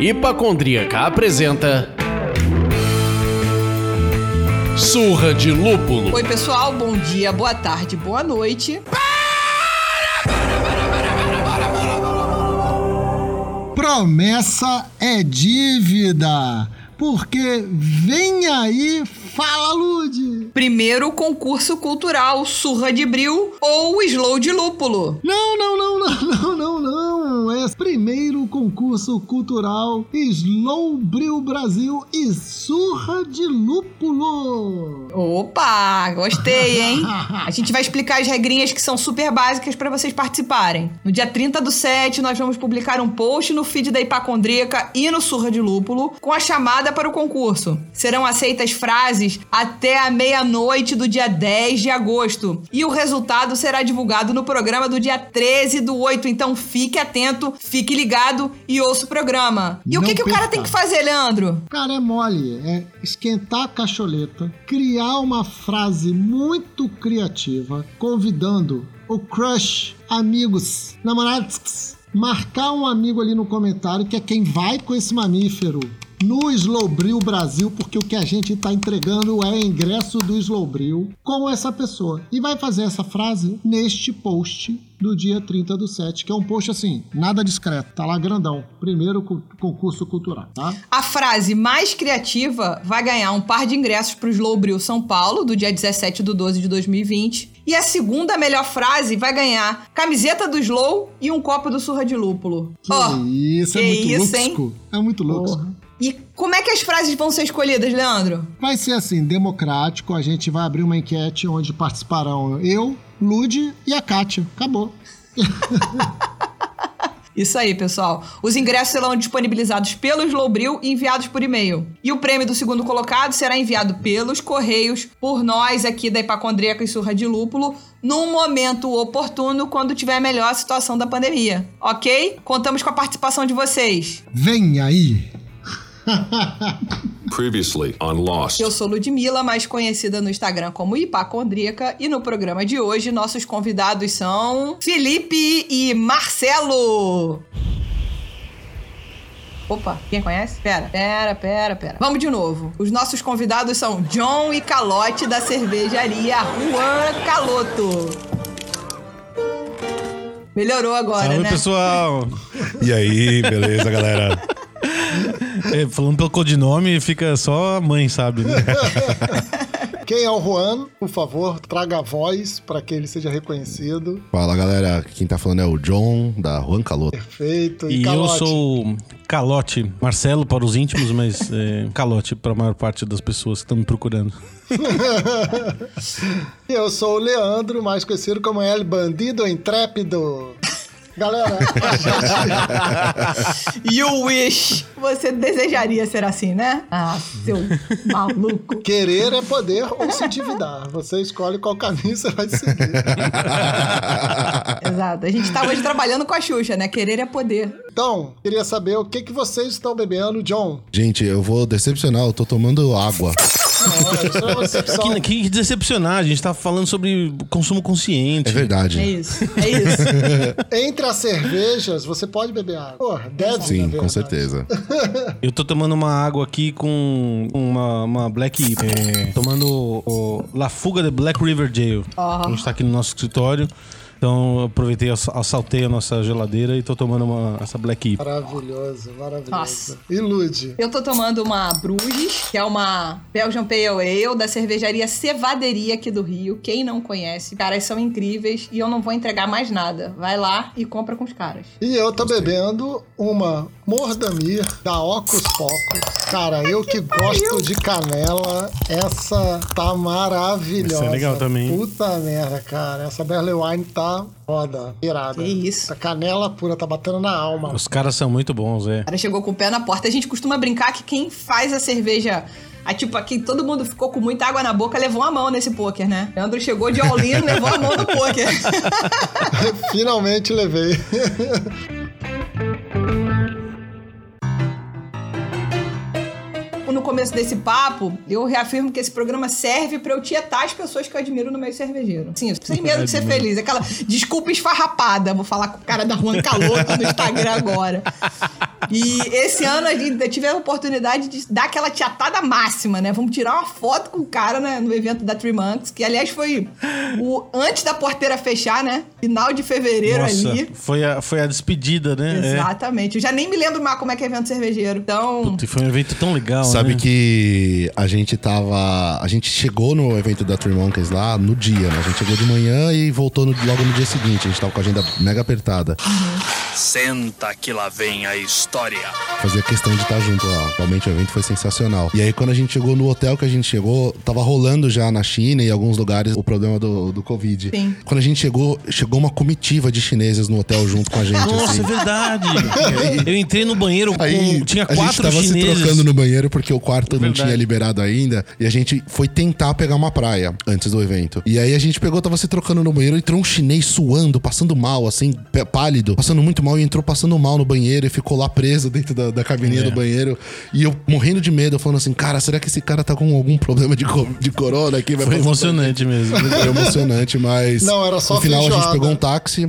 Hipacondríaca apresenta Surra de Lúpulo. Oi, pessoal, bom dia, boa tarde, boa noite. Promessa é dívida, porque vem aí, fala Lude. Primeiro concurso cultural Surra de Bril ou Slow de Lúpulo. Não, não, não, não, não, não, É primeiro concurso cultural Slow Bril Brasil e Surra de Lúpulo. Opa, gostei, hein? A gente vai explicar as regrinhas que são super básicas para vocês participarem. No dia 30 do 7, nós vamos publicar um post no feed da Hipacondríaca e no Surra de Lúpulo com a chamada para o concurso. Serão aceitas frases até a meia-noite do dia 10 de agosto. E o resultado será divulgado no programa do dia 13 do 8. Então fique atento, fique ligado e ouça o programa. E o Não que, que o cara tem que fazer, Leandro? Cara, é mole. É esquentar a cacholeta, criar uma frase muito criativa, convidando o crush, amigos, namorados, marcar um amigo ali no comentário que é quem vai com esse mamífero no Slowbril Brasil, porque o que a gente está entregando é ingresso do Slowbril com essa pessoa. E vai fazer essa frase neste post do dia 30 do 7, que é um post assim, nada discreto, tá lá grandão. Primeiro cu- concurso cultural, tá? A frase mais criativa vai ganhar um par de ingressos para o Slow Bril São Paulo, do dia 17 do 12 de 2020. E a segunda melhor frase vai ganhar camiseta do Slow e um copo do Surra de Lúpulo. Que Ó, isso, é que muito isso, hein? É muito luxo. E como é que as frases vão ser escolhidas, Leandro? Vai ser assim, democrático. A gente vai abrir uma enquete onde participarão eu, Lude e a Kátia. Acabou. Isso aí, pessoal. Os ingressos serão disponibilizados pelo Slowbril e enviados por e-mail. E o prêmio do segundo colocado será enviado pelos Correios, por nós aqui da Hipacondríaca e Surra de Lúpulo, num momento oportuno, quando tiver a melhor situação da pandemia. Ok? Contamos com a participação de vocês. Vem aí. Previously on Lost. Eu sou Ludmilla, mais conhecida no Instagram como Hipacondríaca, e no programa de hoje nossos convidados são Felipe e Marcelo. Opa, quem conhece? Pera, pera, pera, pera. Vamos de novo. Os nossos convidados são John e Calote da cervejaria Juan Caloto. Melhorou agora, Salve, né? pessoal! E aí, beleza, galera? É, falando pelo codinome, fica só a mãe, sabe? Né? Quem é o Juan, por favor, traga a voz para que ele seja reconhecido. Fala, galera. Quem tá falando é o John, da Juan Caloto. Perfeito. E eu Calote? sou Calote, Marcelo para os íntimos, mas é, Calote para a maior parte das pessoas que estão me procurando. E eu sou o Leandro, mais conhecido como El Bandido Intrépido. Galera. You wish. Você desejaria ser assim, né? Ah, seu maluco. querer é poder ou se endividar. Você escolhe qual caminho você vai seguir. Exato. A gente tá hoje trabalhando com a Xuxa, né? Querer é poder. Então, queria saber o que, que vocês estão bebendo, John. Gente, eu vou decepcionar, eu tô tomando água. Que, que decepcionar, a gente tá falando sobre consumo consciente. É verdade. É isso. É isso. Entre as cervejas, você pode beber água. Porra, deve Sim, com certeza. Eu tô tomando uma água aqui com uma, uma Black IPA. É, tomando o La Fuga de Black River Jail. A gente tá aqui no nosso escritório. Então eu aproveitei, ass- assaltei a nossa geladeira e tô tomando uma, essa Black IPA. Maravilhoso, maravilhoso. Nossa. Ilude. Eu tô tomando uma Bruges, que é uma Belgian Pale Ale da cervejaria Cevaderia aqui do Rio. Quem não conhece, caras são incríveis e eu não vou entregar mais nada. Vai lá e compra com os caras. E eu tô bebendo uma Mordamir da Ocus Pocos. Cara, eu que gosto de canela, essa tá maravilhosa. Essa é legal também. Puta merda, cara. Essa Barley Wine tá foda, irada. Que isso. Essa canela pura tá batendo na alma. Os caras são muito bons, é. O cara chegou com o pé na porta. A gente costuma brincar que quem faz a cerveja. A, tipo, aqui todo mundo ficou com muita água na boca, levou a mão nesse poker, né? Leandro chegou de all-in, levou a mão no poker. Finalmente levei. começo começo desse papo, eu reafirmo que esse programa serve pra eu tietar as pessoas que eu admiro no meio cervejeiro. Sim, sem medo de ser feliz. Aquela desculpa esfarrapada. Vou falar com o cara da Juan Caloto no Instagram agora. E esse ano a gente tive a oportunidade de dar aquela tietada máxima, né? Vamos tirar uma foto com o cara né, no evento da Three Monks, que aliás foi o antes da porteira fechar, né? Final de fevereiro Nossa, ali. Foi a, foi a despedida, né? É. Exatamente. Eu já nem me lembro mais como é que é evento cervejeiro. Então, Puta, foi um evento tão legal, Sabe né? Que a gente tava. A gente chegou no evento da Three Monkeys lá no dia, né? A gente chegou de manhã e voltou no- logo no dia seguinte. A gente tava com a agenda mega apertada. Senta que lá vem a história. Fazia questão de estar junto lá. Realmente o evento foi sensacional. E aí, quando a gente chegou no hotel que a gente chegou, tava rolando já na China e em alguns lugares o problema do, do Covid. Sim. Quando a gente chegou, chegou uma comitiva de chineses no hotel junto com a gente. Nossa, assim. é verdade. Eu entrei no banheiro com. Aí tinha a gente quatro tava chineses. se trocando no banheiro porque o quarto não tinha liberado ainda. E a gente foi tentar pegar uma praia antes do evento. E aí a gente pegou, tava se trocando no banheiro, entrou um chinês suando, passando mal, assim, pé- pálido, passando muito mal e entrou passando mal no banheiro e ficou lá preso dentro da, da cabininha É. do banheiro. E eu morrendo de medo, falando assim, cara, será que esse cara tá com algum problema de, co- de corona aqui? Vai Foi emocionante mesmo. Foi emocionante, mas. Não, era só No final a gente feijoada. pegou um táxi,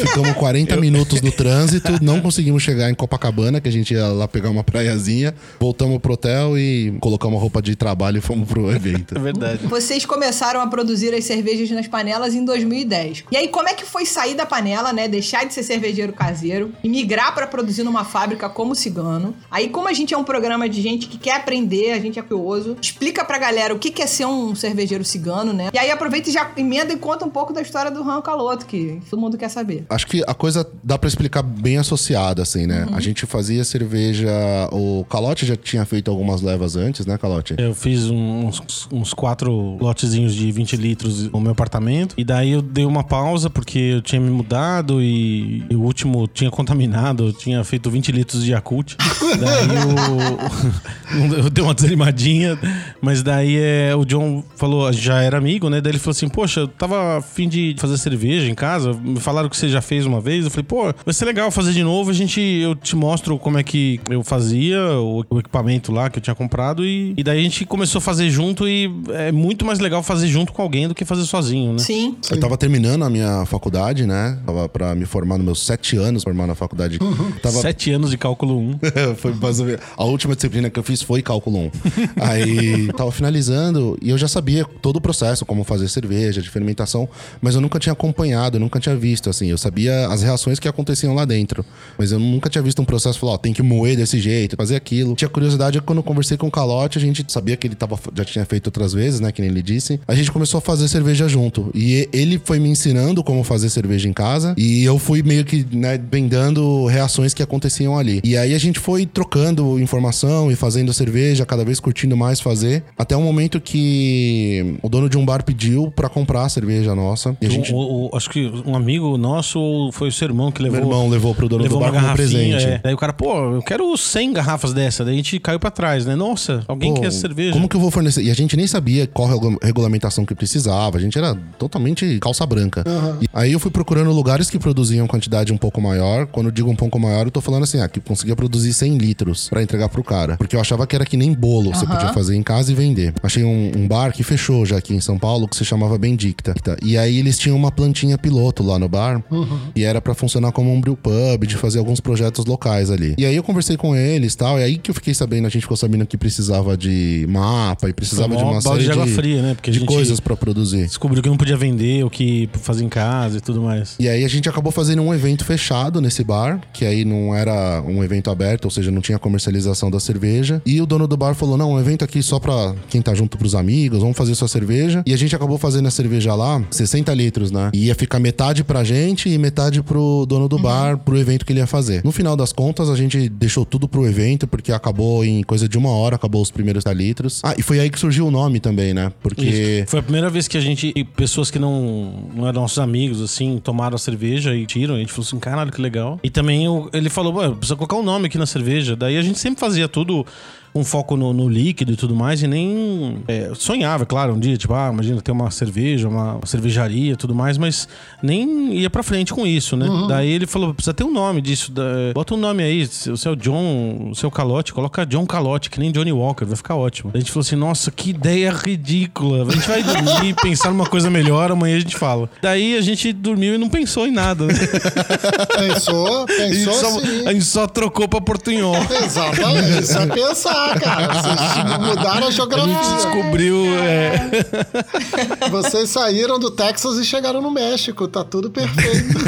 ficamos 40 minutos no trânsito, não conseguimos chegar em Copacabana, que a gente ia lá pegar uma praiazinha. Voltamos pro hotel e colocamos roupa de trabalho e fomos pro evento. É verdade. Vocês começaram a produzir as cervejas nas panelas em 2010. E aí, como é que foi sair da panela, né? Deixar de ser cervejeiro caseiro e migrar pra produzir numa fábrica como cigano? Aí, como a gente é um programa de gente que quer aprender, a gente é curioso, explica pra galera o que é ser um cervejeiro cigano, né? E aí, aproveita e já emenda e conta um pouco da história do Ran Caloto, que todo mundo quer saber. Acho que a coisa dá pra explicar bem associada, assim, né? A gente fazia cerveja. O Calote já tinha feito algumas levas antes, né, Calote? Eu fiz uns, uns quatro lotezinhos de 20 litros no meu apartamento. E daí eu dei uma pausa porque eu tinha me mudado e, e o último tinha contaminado. Eu tinha feito 20 litros de Yakult. daí eu, eu dei uma desanimadinha. Mas daí é, o John falou, já era amigo, né? Daí ele falou assim: Poxa, eu tava afim de fazer cerveja em casa. Me falaram que você já fez uma vez. Eu falei, pô, vai ser legal fazer de novo. A gente, eu te mostro como é que eu fazia, o, o equipamento lá que eu tinha comprado. E, e daí a gente começou a fazer junto. E é muito mais legal fazer junto com alguém do que fazer sozinho, né? Sim. Eu tava terminando a minha faculdade, né? Tava pra me formar nos meus sete anos, formar na faculdade. Tava Sete anos de cálculo 1. foi mais ou menos- A última disciplina que eu fiz foi cálculo 1. Aí tava finalizando e eu já sabia todo o processo, como fazer cerveja, de fermentação, mas eu nunca tinha acompanhado, eu nunca tinha visto, assim. Eu sabia as reações que aconteciam lá dentro, mas eu nunca tinha visto um processo falar, ó, tem que moer desse jeito, fazer aquilo. Tinha curiosidade quando eu conversei com o Calote, a gente sabia que ele tava, já tinha feito outras vezes, né, que nem ele disse. A gente começou a fazer cerveja junto e ele foi me ensinando como fazer cerveja em casa e eu fui meio que, né, vendando reações que aconteciam ali. E aí a gente foi trocando informação e fazendo cerveja, cada vez curtindo mais fazer, até o momento que o dono de um bar pediu pra comprar a cerveja nossa. E a gente, O- o- acho que um amigo nosso ou foi o seu irmão que levou. meu irmão levou pro dono levou do bar como presente. é. Daí o cara, pô, eu quero 100 garrafas dessa. Daí a gente caiu pra trás, né? Nossa, alguém Pô, quer cerveja. Como que eu vou fornecer? E a gente nem sabia qual regu- regulamentação que precisava. A gente era totalmente calça branca. E aí eu fui procurando lugares que produziam quantidade um pouco maior. Quando eu digo um pouco maior, eu tô falando assim, ah, que conseguia produzir 100 litros pra entregar pro cara. Porque eu achava que era que nem bolo, você Aham. podia fazer em casa e vender. Achei um, um bar que fechou já aqui em São Paulo, que se chamava Bendicta. E aí eles tinham uma plantinha piloto lá no bar. E era pra funcionar como um brew pub, de fazer alguns projetos locais ali. E aí eu conversei com eles e tal. E aí que eu fiquei sabendo, a gente ficou sabendo que precisava de mapa e precisava Foi de uma série de água de, fria, né? Porque de coisas pra produzir. Descobriu que não podia vender, o que fazer em casa e tudo mais. E aí a gente acabou fazendo um evento fechado nesse bar, que aí não era um evento aberto, ou seja, não tinha comercialização da cerveja. E o dono do bar falou: "Não, um evento aqui só pra quem tá junto pros amigos, vamos fazer sua cerveja". E a gente acabou fazendo a cerveja lá, 60 litros, né? E ia ficar metade pra gente e metade pro dono do bar, pro evento que ele ia fazer. No final das contas, a gente deixou tudo pro evento, porque acabou em coisa de uma hora, acabou os primeiros 10 litros. Ah, e foi aí que surgiu o nome também, né? Porque Isso. Foi a primeira vez que a gente, pessoas que não, não eram nossos amigos, assim, tomaram a cerveja e tiram. A gente falou assim, caralho, que legal. E também ele falou, "Ué, precisa colocar um nome aqui na cerveja. Daí a gente sempre fazia tudo com foco no, no líquido e tudo mais, e nem é, sonhava, claro, um dia, tipo, ah, imagina ter uma cerveja, uma cervejaria e tudo mais, mas nem ia pra frente com isso, né? Daí ele falou, precisa ter um nome disso, da- bota um nome aí, o seu John, o seu Calote, coloca John Calote, que nem Johnny Walker, vai ficar ótimo. A gente falou assim, nossa, que ideia ridícula, a gente vai dormir, pensar numa coisa melhor, amanhã a gente fala. Daí a gente dormiu e não pensou em nada, né? Pensou, A gente, pensou só, sim. a gente só trocou pra Portunhol. Exatamente, isso é pensar, cara. Vocês mudaram a A gente geografia. descobriu. é, Vocês saíram do Texas e chegaram no México. Tá tudo perfeito.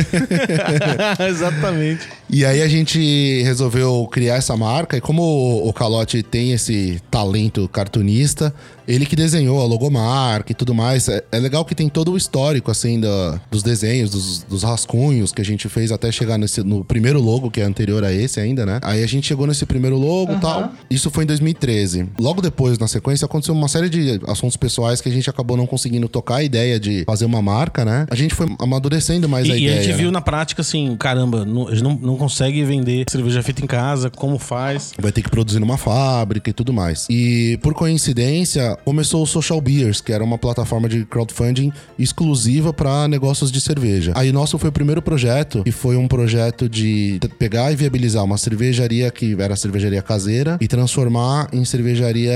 Exatamente. E aí a gente resolveu criar essa marca. E como o, Calote tem esse talento cartunista, ele que desenhou a logomarca e tudo mais. É, é legal que tem todo o histórico, assim, da- dos desenhos, dos, dos rascunhos que a gente fez até chegar nesse, no primeiro logo, que é anterior a esse ainda, né? Aí a gente chegou nesse primeiro logo e tal. Isso foi em 2013. Logo depois, na sequência, aconteceu uma série de assuntos pessoais que a gente acabou não conseguindo tocar a ideia de fazer uma marca, né? A gente foi amadurecendo mais E, a e ideia. a gente né? viu na prática assim, caramba, não, não, não consegue vender cerveja feita em casa, como faz? Vai ter que produzir numa fábrica e tudo mais. E por coincidência, começou o Social Beers, que era uma plataforma de crowdfunding exclusiva para negócios de cerveja. Aí nosso foi o primeiro projeto, que foi um projeto de pegar e viabilizar uma cervejaria que era cervejaria caseira e transformar em cervejaria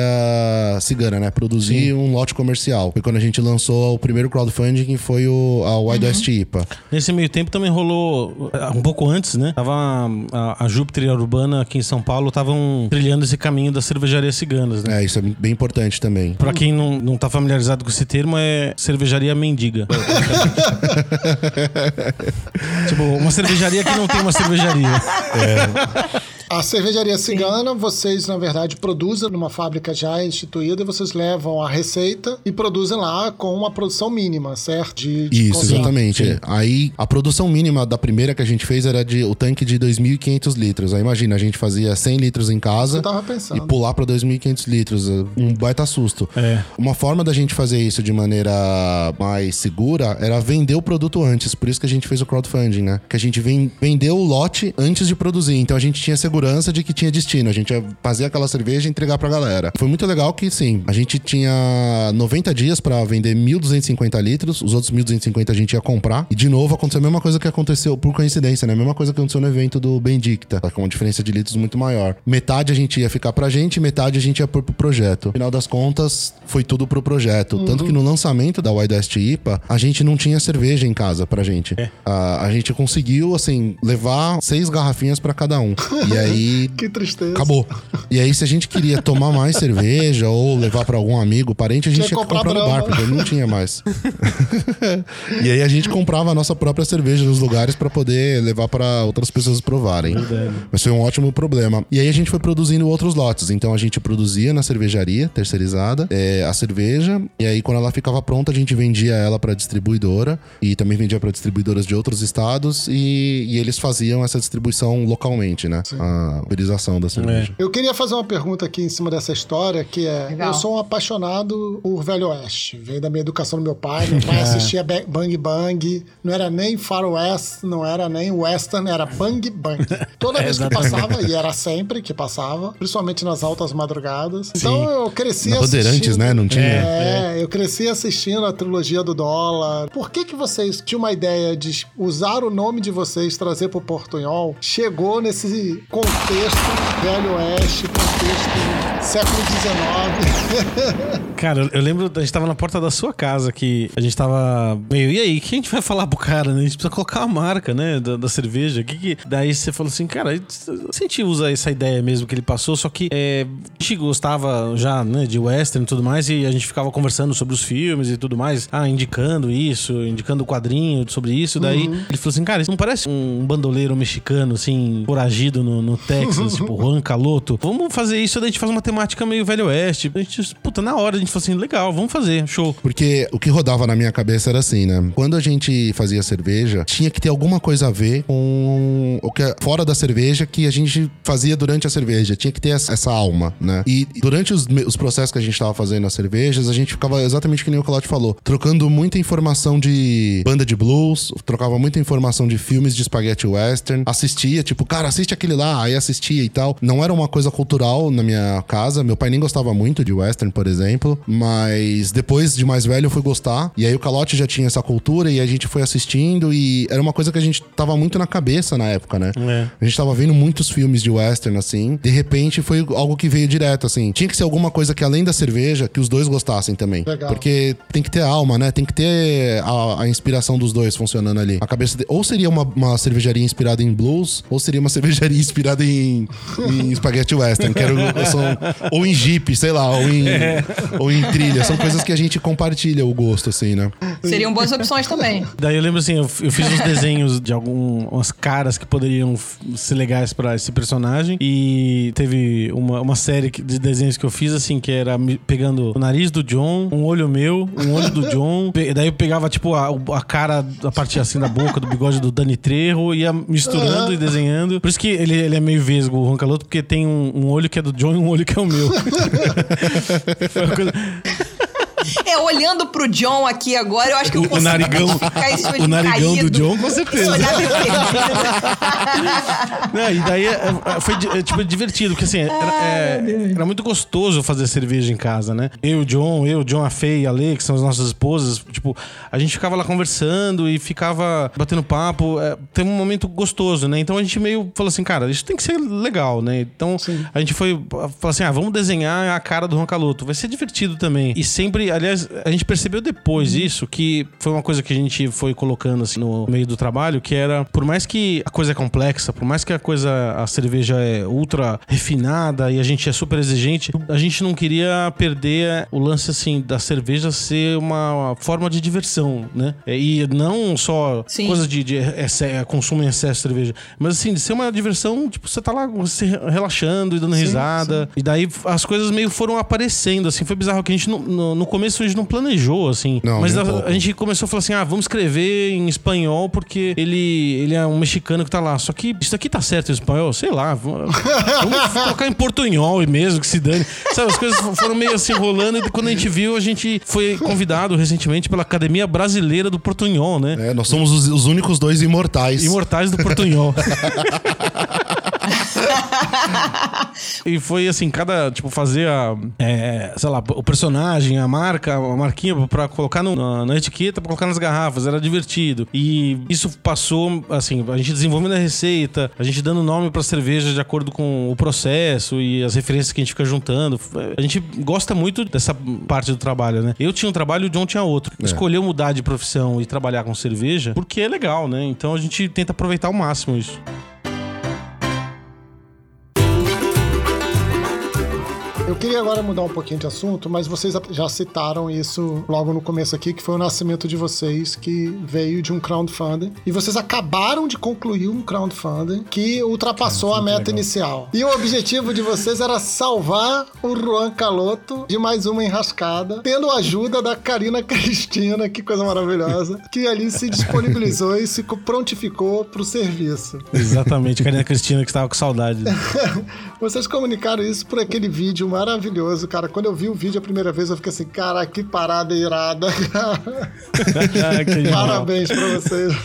cigana, né? Produzir um lote comercial. Foi quando a gente lançou o primeiro crowdfunding, que foi o a Wild West IPA. Nesse meio tempo também rolou, eh, um pouco antes, né? Tava a, a Júpiter e a Urbana aqui em São Paulo estavam trilhando esse caminho das cervejarias ciganas, né? É, isso é bem importante também. Pra quem não, não tá familiarizado com esse termo, é cervejaria mendiga. tipo, uma cervejaria que não tem uma cervejaria. A cervejaria cigana, vocês, na verdade, produzem numa fábrica já instituída e vocês levam a receita e produzem lá com uma produção mínima, certo? De, de Isso, consumo. exatamente. Aí a produção mínima da primeira que a gente fez era de o tanque de 2.500 litros. Aí imagina, a gente fazia 100 litros em casa Eu tava pensando. e pular para 2.500 litros. Um baita susto. É. Uma forma da gente fazer isso de maneira mais segura era vender o produto antes. Por isso que a gente fez o crowdfunding, né? Que a gente ven- vendeu o lote antes de produzir. Então a gente tinha segurança de que tinha destino. A gente ia fazer aquela cerveja e entregar pra galera. Foi muito legal que, sim, a gente tinha 90 dias pra vender 1.250 litros. Os outros 1.250 a gente ia comprar. E de novo aconteceu a mesma coisa que aconteceu por coincidência, né? A mesma coisa que aconteceu no evento do Bendicta, tá? com uma diferença de litros muito maior. Metade a gente ia ficar pra gente, metade a gente ia pôr pro projeto. No final das contas, foi tudo pro projeto. Tanto que no lançamento da Wild West IPA, a gente não tinha cerveja em casa pra gente. A, a gente conseguiu, assim, levar seis garrafinhas pra cada um. E aí. Que tristeza. Acabou. E aí, se a gente queria tomar mais cerveja ou levar pra algum amigo, parente, a gente Tinha tinha que comprar no bar, porque não tinha mais. e aí a gente comprava a nossa própria cerveja nos lugares pra poder levar pra outras pessoas provarem. Mas foi um ótimo problema. E aí a gente foi produzindo outros lotes. Então a gente produzia na cervejaria terceirizada é, a cerveja. E aí, quando ela ficava pronta, a gente vendia ela pra distribuidora. E também vendia pra distribuidoras de outros estados. E, e eles faziam essa distribuição localmente, né? A da cerveja. Eu queria fazer uma pergunta aqui em cima dessa história, que é... Legal. Eu sou um apaixonado por Velho Oeste. Veio da minha educação do meu pai. Meu pai assistia Ba- Bang Bang. Não era nem Far West, não era nem Western, era Bang Bang. Toda vez que passava, e era sempre que passava, principalmente nas altas madrugadas. Então eu cresci Na assistindo- né? Não tinha. É, eu cresci assistindo a trilogia do dólar. Por que que vocês tinham uma ideia de usar o nome de vocês, trazer pro Portunhol? Chegou nesse contexto Velho Oeste, contexto século XIX. Cara, eu- lembro, a gente tava na porta da sua casa que a gente tava meio, e aí, o que a gente vai falar pro cara, né? A gente precisa colocar a marca, né, da, da cerveja. Que que... Daí você falou assim, cara, se a gente usa essa ideia mesmo que ele passou, só que é, a gente gostava já, né, de western e tudo mais, e a gente ficava conversando sobre os filmes e tudo mais, ah, indicando isso, indicando o quadrinho sobre isso. Daí ele falou assim, cara, isso não parece um bandoleiro mexicano, assim, foragido no, no Texas, tipo, Juan Caloto. Vamos fazer isso, daí a gente faz uma temática meio velho oeste. A gente, puta, na hora a gente falou assim, legal, vamos fazer, show. Porque o que rodava na minha cabeça era assim, né? Quando a gente fazia cerveja, tinha que ter alguma coisa a ver com o que é fora da cerveja que a gente fazia durante a cerveja. Tinha que ter essa essa alma, né? E durante os, os processos que a gente tava fazendo nas cervejas, a gente ficava exatamente que nem o Calote falou, trocando muita informação de banda de blues, trocava muita informação de filmes de spaghetti western, assistia, tipo, cara, assiste aquele lá, ah, aí assistia e tal. Não era uma coisa cultural na minha casa. Meu pai nem gostava muito de western, por exemplo. Mas depois de mais velho eu fui gostar. E aí o Calote já tinha essa cultura e a gente foi assistindo. E era uma coisa que a gente tava muito na cabeça na época, né? É. A gente tava vendo muitos filmes de western, assim. De repente foi algo que veio direto, assim. Tinha que ser alguma coisa que além da cerveja, que os dois gostassem também. Legal. Porque tem que ter alma, né? Tem que ter a, a inspiração dos dois funcionando ali. A cabeça de- Ou seria uma, uma cervejaria inspirada em blues, ou seria uma cervejaria inspirada em, em spaghetti western. Que era, o- são, ou em jeep, sei lá, ou em, ou em trilha. São coisas que a gente compartilha o gosto, assim, né? Seriam boas opções também. Daí eu lembro assim, eu, eu fiz uns desenhos de algumas caras que poderiam ser legais pra esse personagem. E teve uma, uma série de desenhos que eu fiz, assim, que era pegando o nariz do John, um olho meu, um olho do John. Daí eu pegava, tipo, a, a cara, a parte assim da boca, do bigode do Dani Trejo, ia misturando e desenhando. Por isso que ele, ele é meio vesgo, o Roncaloto, porque tem um, um olho que é do John e um olho que é o meu. Foi uma coisa- É, olhando pro John aqui agora, eu acho que eu O- o consigo narigão- identificar esse olho o narigão caído, do John, com certeza. Não, e daí é, é, foi é, tipo, divertido, porque assim, era, é, era muito gostoso fazer cerveja em casa, né? Eu, o John, eu, John, a Fê e a Lê, que são as nossas esposas, tipo, a gente ficava lá conversando e ficava batendo papo. É, tem um momento gostoso, né? Então a gente meio falou assim, cara, isso tem que ser legal, né? Então a gente foi falou assim, ah, vamos desenhar a cara do Roncaloto, vai ser divertido também. E sempre, aliás, a gente percebeu depois isso, que foi uma coisa que a gente foi colocando assim no meio do trabalho, que era, por mais que a coisa é complexa, por mais que a coisa, a cerveja é ultra refinada e a gente é super exigente, a gente não queria perder o lance assim da cerveja ser uma forma de diversão, né? E não só Sim. coisa de, de exce- consumo em excesso de cerveja, mas assim, de ser uma diversão, tipo, você tá lá você relaxando e dando risada. E daí as coisas meio foram aparecendo, assim, foi bizarro que a gente não- no, no começo a gente não planejou, assim. Não, mas a, a gente começou a falar assim: ah, vamos escrever em espanhol porque ele, ele é um mexicano que tá lá. Só que isso aqui tá certo em espanhol? Sei lá. Vamos colocar em portunhol e mesmo que se dane. Sabe, as coisas foram meio assim rolando e quando a gente viu, a gente foi convidado recentemente pela Academia Brasileira do Portunhol, né? É, nós somos os, os únicos dois imortais. Imortais do Portunhol. e foi assim, cada, tipo, fazer a, é, sei lá, o personagem, a marca, a marquinha pra colocar no- na, na etiqueta, pra colocar nas garrafas, era divertido. E isso passou, assim, a gente desenvolvendo a receita, a gente dando nome pra cerveja de acordo com o processo e as referências que a gente fica juntando. A gente gosta muito dessa parte do trabalho, né? Eu tinha um trabalho e o John tinha outro. Escolheu mudar de profissão e trabalhar com cerveja porque é legal, né? Então a gente tenta aproveitar ao máximo isso. Eu queria agora mudar um pouquinho de assunto, mas vocês já citaram isso logo no começo aqui, que foi o nascimento de vocês, que veio de um crowdfunding. E vocês acabaram de concluir um crowdfunding que ultrapassou a meta inicial. E o objetivo de vocês era salvar o Juan Caloto de mais uma enrascada, tendo a ajuda da Karina Cristina, que coisa maravilhosa, que ali se disponibilizou e se prontificou pro serviço. Exatamente, Karina Cristina que estava com saudade. Vocês comunicaram isso por aquele vídeo maravilhoso, cara. Quando eu vi o vídeo a primeira vez, eu fiquei assim, cara, que parada irada, cara. Que. Parabéns pra vocês.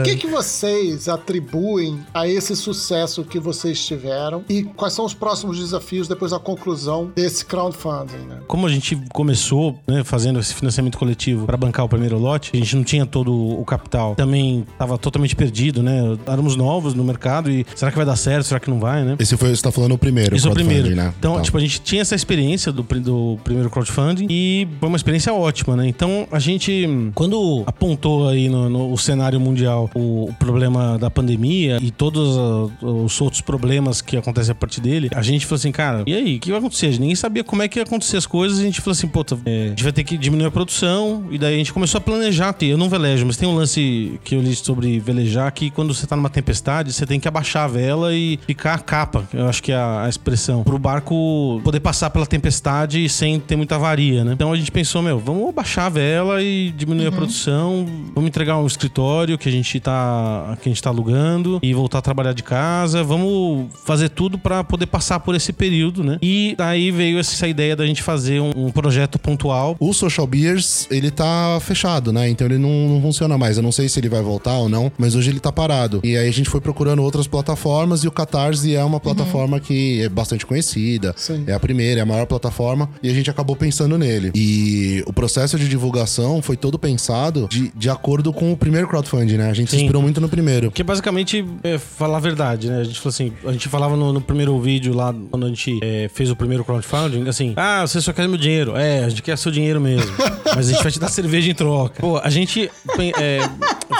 o que que vocês atribuem a esse sucesso que vocês tiveram e quais são os próximos desafios depois da conclusão desse crowdfunding, né? Como a gente começou, né, fazendo esse financiamento coletivo para bancar o primeiro lote, a gente não tinha todo o capital. Também estava totalmente perdido, né? Éramos novos no mercado e será que vai dar certo? Será que não vai, né? Esse foi, você tá falando primeiro. Isso é o primeiro. Né? Então, Tá. tipo, a gente tinha essa experiência do, do primeiro crowdfunding e foi uma experiência ótima, né? Então, a gente, quando apontou aí no, no cenário mundial o, o problema da pandemia e todos ah, os outros problemas que acontecem a partir dele, a gente falou assim, cara, e aí, o que vai acontecer? Ninguém sabia como é que ia acontecer as coisas e a gente falou assim, puta, é, a gente vai ter que diminuir a produção e daí a gente começou a planejar. Eu não velejo, mas tem um lance que eu li sobre velejar que quando você tá numa tempestade, você tem que abaixar a vela e ficar a capa. Eu acho que é a a expressão, pro barco poder passar pela tempestade sem ter muita avaria, né? Então a gente pensou, meu, vamos baixar a vela e diminuir a produção, vamos entregar um escritório que a gente tá, que a gente tá alugando e voltar a trabalhar de casa, vamos fazer tudo para poder passar por esse período, né? E daí veio essa ideia da gente fazer um, um projeto pontual. O Social Beers, ele tá fechado, né? Então ele não, não funciona mais. Eu não sei se ele vai voltar ou não, mas hoje ele tá parado. E aí a gente foi procurando outras plataformas e o Catarse é uma plataforma que é bastante conhecida. Sim. É a primeira, é a maior plataforma. E a gente acabou pensando nele. E o processo de divulgação foi todo pensado de, de acordo com o primeiro crowdfunding, né? A gente se Sim. inspirou muito no primeiro. Que basicamente é falar a verdade, né? A gente falou assim, a gente falava no, no primeiro vídeo lá, quando a gente é, fez o primeiro crowdfunding, assim, ah, você só quer meu dinheiro. É, a gente quer seu dinheiro mesmo. Mas a gente vai te dar cerveja em troca. Pô, a gente é,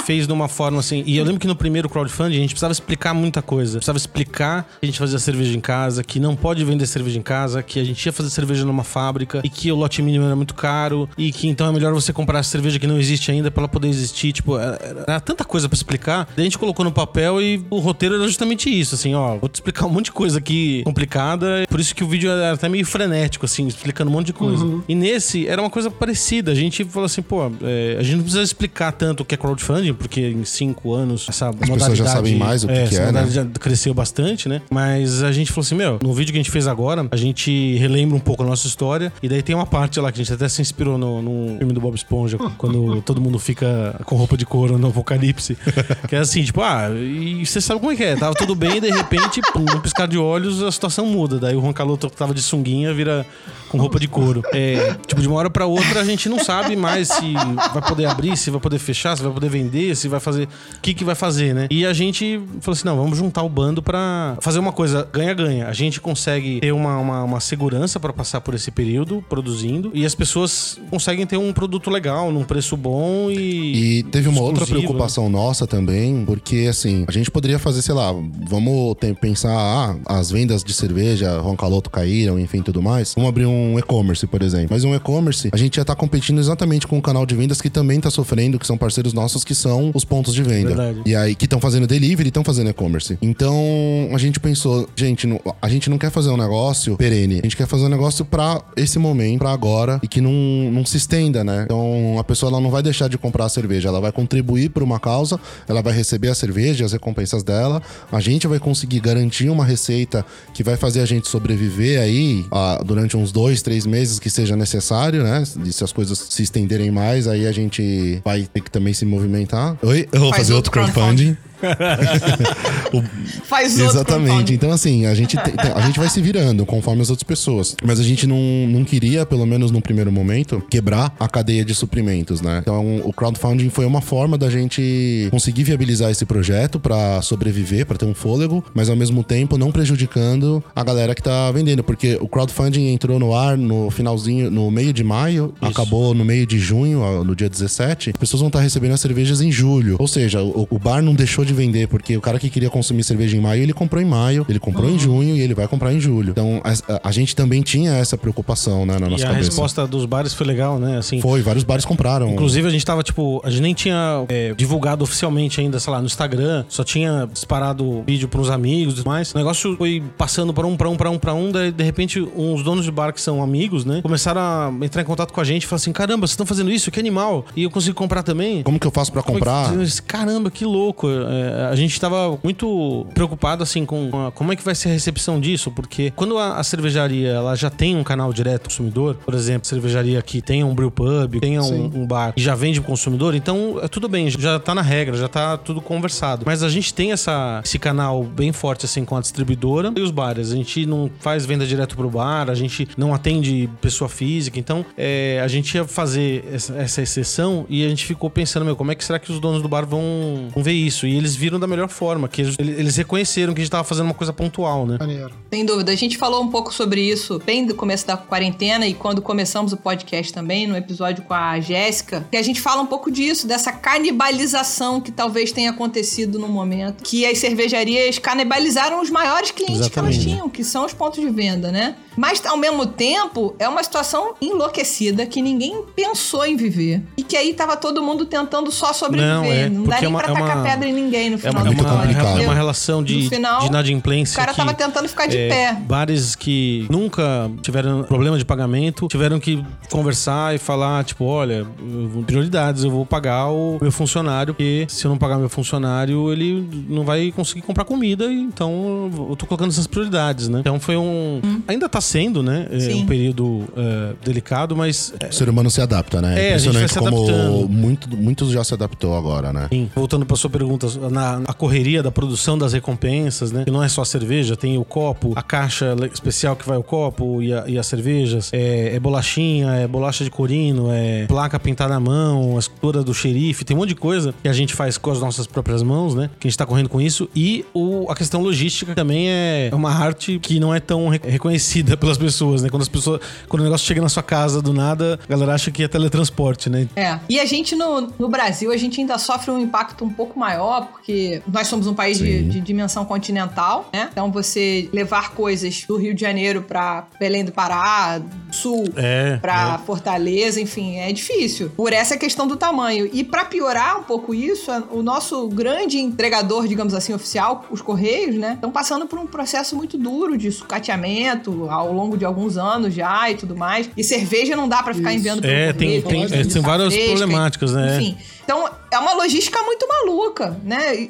fez de uma forma assim, e eu lembro que no primeiro crowdfunding a gente precisava explicar muita coisa. Precisava explicar que a gente fazia cerveja em casa, que não pode vender cerveja em casa, que a gente ia fazer cerveja numa fábrica e que o lote mínimo era muito caro e que então é melhor você comprar a cerveja que não existe ainda pra ela poder existir. Tipo, era, era tanta coisa pra explicar. Daí a gente colocou no papel e o roteiro era justamente isso, assim, ó, vou te explicar um monte de coisa aqui complicada. Por isso que o vídeo era até meio frenético, assim, explicando um monte de coisa. E nesse era uma coisa parecida. A gente falou assim, pô, é, a gente não precisa explicar tanto o que é crowdfunding, porque em cinco anos essa As pessoas já sabem mais o que, é, que é, né? modalidade já cresceu bastante, né? Mas a gente falou assim, meu, no vídeo que a gente fez agora, a gente relembra um pouco a nossa história. E daí tem uma parte lá que a gente até se inspirou no, no filme do Bob Esponja, quando todo mundo fica com roupa de couro no apocalipse. Que é assim, tipo, ah, e você sabe como é que é? Tava tudo bem e de repente, pum, num piscar de olhos, a situação muda. Daí o Juan Caloto que tava de sunguinha vira com roupa de couro. É, tipo, de uma hora pra outra a gente não sabe mais se vai poder abrir, se vai poder fechar, se vai poder vender, se vai fazer. O que que vai fazer, né? E a gente falou assim: não, vamos juntar o bando pra fazer uma coisa ganha-ganha. A gente consegue ter uma, uma, uma segurança pra passar por esse período produzindo e as pessoas conseguem ter um produto legal, num preço bom e. E teve uma outra né? preocupação nossa também, porque assim, a gente poderia fazer, sei lá, vamos ter- pensar, ah, as vendas de cerveja, Roncaloto caíram, enfim, tudo mais. Vamos abrir um e-commerce, por exemplo. Mas um e-commerce, a gente já tá competindo exatamente com um canal de vendas que também tá sofrendo, que são parceiros nossos, que são os pontos de venda. Verdade. E aí, que estão fazendo delivery e estão fazendo e-commerce. Então, a gente pensou, gente, a gente não quer fazer um negócio perene. A gente quer fazer um negócio pra esse momento, pra agora, e que não, não se estenda, né? Então, a pessoa ela não vai deixar de comprar a cerveja, ela vai contribuir por uma causa, ela vai receber a cerveja, as recompensas dela. A gente vai conseguir garantir uma receita que vai fazer a gente sobreviver aí ah, durante uns dois, três meses que seja necessário, né? E se as coisas se estenderem mais, aí a gente vai ter que também se movimentar. Oi, eu vou Faz fazer outro outro crowdfunding. Faz outro Exatamente. Então, assim, a gente, tem- a gente vai se virando conforme as outras pessoas. Mas a gente não, não queria, pelo menos no primeiro momento, quebrar a cadeia de suprimentos, né? Então, o crowdfunding foi uma forma da gente conseguir viabilizar esse projeto pra sobreviver, pra ter um fôlego, mas ao mesmo tempo não prejudicando a galera que tá vendendo. Porque o crowdfunding entrou no ar no finalzinho, no meio de maio, acabou no meio de junho, no dia 17. As pessoas vão estar recebendo as cervejas em julho. Ou seja, o, o bar não deixou de vender, porque o cara que queria consumir cerveja em maio, ele comprou em maio, ele comprou em junho e ele vai comprar em julho. Então, a, a gente também tinha essa preocupação, né, na E nossa a cabeça. resposta dos bares foi legal, né? Assim, Foi, vários bares compraram. Inclusive, a gente tava, tipo, a gente nem tinha é, divulgado oficialmente ainda, sei lá, no Instagram. Só tinha disparado vídeo pros amigos e tudo mais. O negócio foi passando pra um, pra um, pra um, pra um. Daí, de repente, uns donos de bar que são amigos, né? Começaram a entrar em contato com a gente e falaram assim: caramba, vocês estão fazendo isso? Que animal. E eu consigo comprar também. Como que eu faço pra Como é comprar? Caramba, que louco. É, a gente tava muito preocupado, assim, com a- como é que vai ser a recepção disso, porque quando a, a cervejaria ela já tem um canal direto ao consumidor, por exemplo, cervejaria que tenha um brew pub, Sim. um, um bar e já vende pro consumidor, então é tudo bem, já tá na regra, já tá tudo conversado. Mas a gente tem essa, esse canal bem forte, assim, com a distribuidora e os bares. A gente não faz venda direto pro bar, a gente não atende pessoa física, então é, a gente ia fazer essa, essa exceção e a gente ficou pensando, meu, como é que será que os donos do bar vão, vão ver isso? E eles viram da melhor forma, que eles, eles reconheceram que a gente tava fazendo uma coisa pontual, né? Maneiro. Sem dúvida. A gente falou um pouco sobre isso bem do começo da quarentena e quando começamos o podcast também, no episódio com a Jéssica, que a gente fala um pouco disso, dessa canibalização que talvez tenha acontecido no momento, que as cervejarias canibalizaram os maiores clientes que Exatamente. elas tinham, que são os pontos de venda, né? Mas, ao mesmo tempo, é uma situação enlouquecida que ninguém pensou em viver. E que aí tava todo mundo tentando só sobreviver. Não, é, Não, dá porque nem é uma- pra é tacar uma- pedra em ninguém. No É final uma, do é uma- complicado. é uma relação de, No final, de inadimplência. O cara que, tava tentando ficar de é, pé. Bares que nunca tiveram problema de pagamento tiveram que conversar e falar, tipo, olha, prioridades, eu vou pagar o meu funcionário, porque se eu não pagar meu funcionário, ele não vai conseguir comprar comida, e então eu tô colocando essas prioridades, né? Então foi um. Ainda tá sendo, né? é, Sim. um período é, delicado, mas O ser humano se adapta, né? É, a gente vai Impressionante se como adaptando. muito, muitos já se adaptou agora, né? Sim. Voltando para sua pergunta, na a correria da produção das recompensas, né? Que não é só a cerveja, tem o copo, a caixa especial que vai o copo e, a- e as cervejas, é, é bolachinha, é bolacha de corino, é placa pintada à mão, a escultura do xerife, tem um monte de coisa que a gente faz com as nossas próprias mãos, né? Que a gente tá correndo com isso. E o, a questão logística também é uma arte que não é tão re- reconhecida pelas pessoas, né? Quando as pessoas. Quando o negócio chega na sua casa do nada, a galera acha que é teletransporte, né? É. E a gente no, no Brasil, a gente ainda sofre um impacto um pouco maior, porque nós somos um país de, de dimensão continental, né? Então você levar coisas do Rio de Janeiro pra Belém do Pará, do Sul, É. pra Fortaleza, enfim, é difícil. Por essa questão do tamanho. E pra piorar um pouco isso, o nosso grande entregador, digamos assim, oficial, os Correios, né? Estão passando por um processo muito duro de sucateamento ao longo de alguns anos já e tudo mais. E cerveja não dá pra ficar Isso. enviando pelo É, tem, correio, tem, tem é, tem várias fresca, problemáticas, né? enfim. Então, é uma logística muito maluca, né?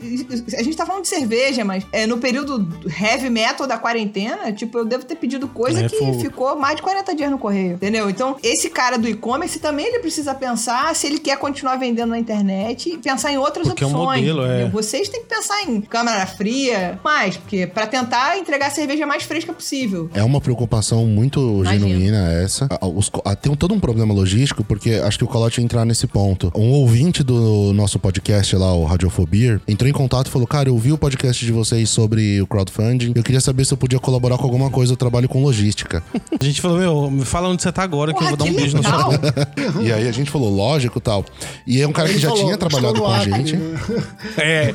A gente tá falando de cerveja, mas é, no período do heavy metal da quarentena, tipo, eu devo ter pedido coisa É que fogo. ficou mais de 40 dias no correio, entendeu? Então, esse cara do e-commerce também ele precisa pensar se ele quer continuar vendendo na internet e pensar em outras Porque é um opções. modelo, é. Vocês têm que pensar em câmara fria, mais, porque para tentar entregar a cerveja mais fresca possível. É uma preocupação muito Imagino. genuína essa. Os tem um- todo um problema logístico, porque acho que o Colote ia entrar nesse ponto. Um ouvinte do nosso podcast lá, o Radiofobia, entrou em contato e falou: Cara, eu vi o podcast de vocês sobre o crowdfunding. Eu queria saber se eu podia colaborar com alguma coisa. Eu trabalho com logística. A gente falou, meu, me fala onde você tá agora que eu vou dar um que beijo na sua e aí a gente falou: Lógico tal. E é um cara que Ele já falou, tinha trabalhado "Estou com a gente. né? É,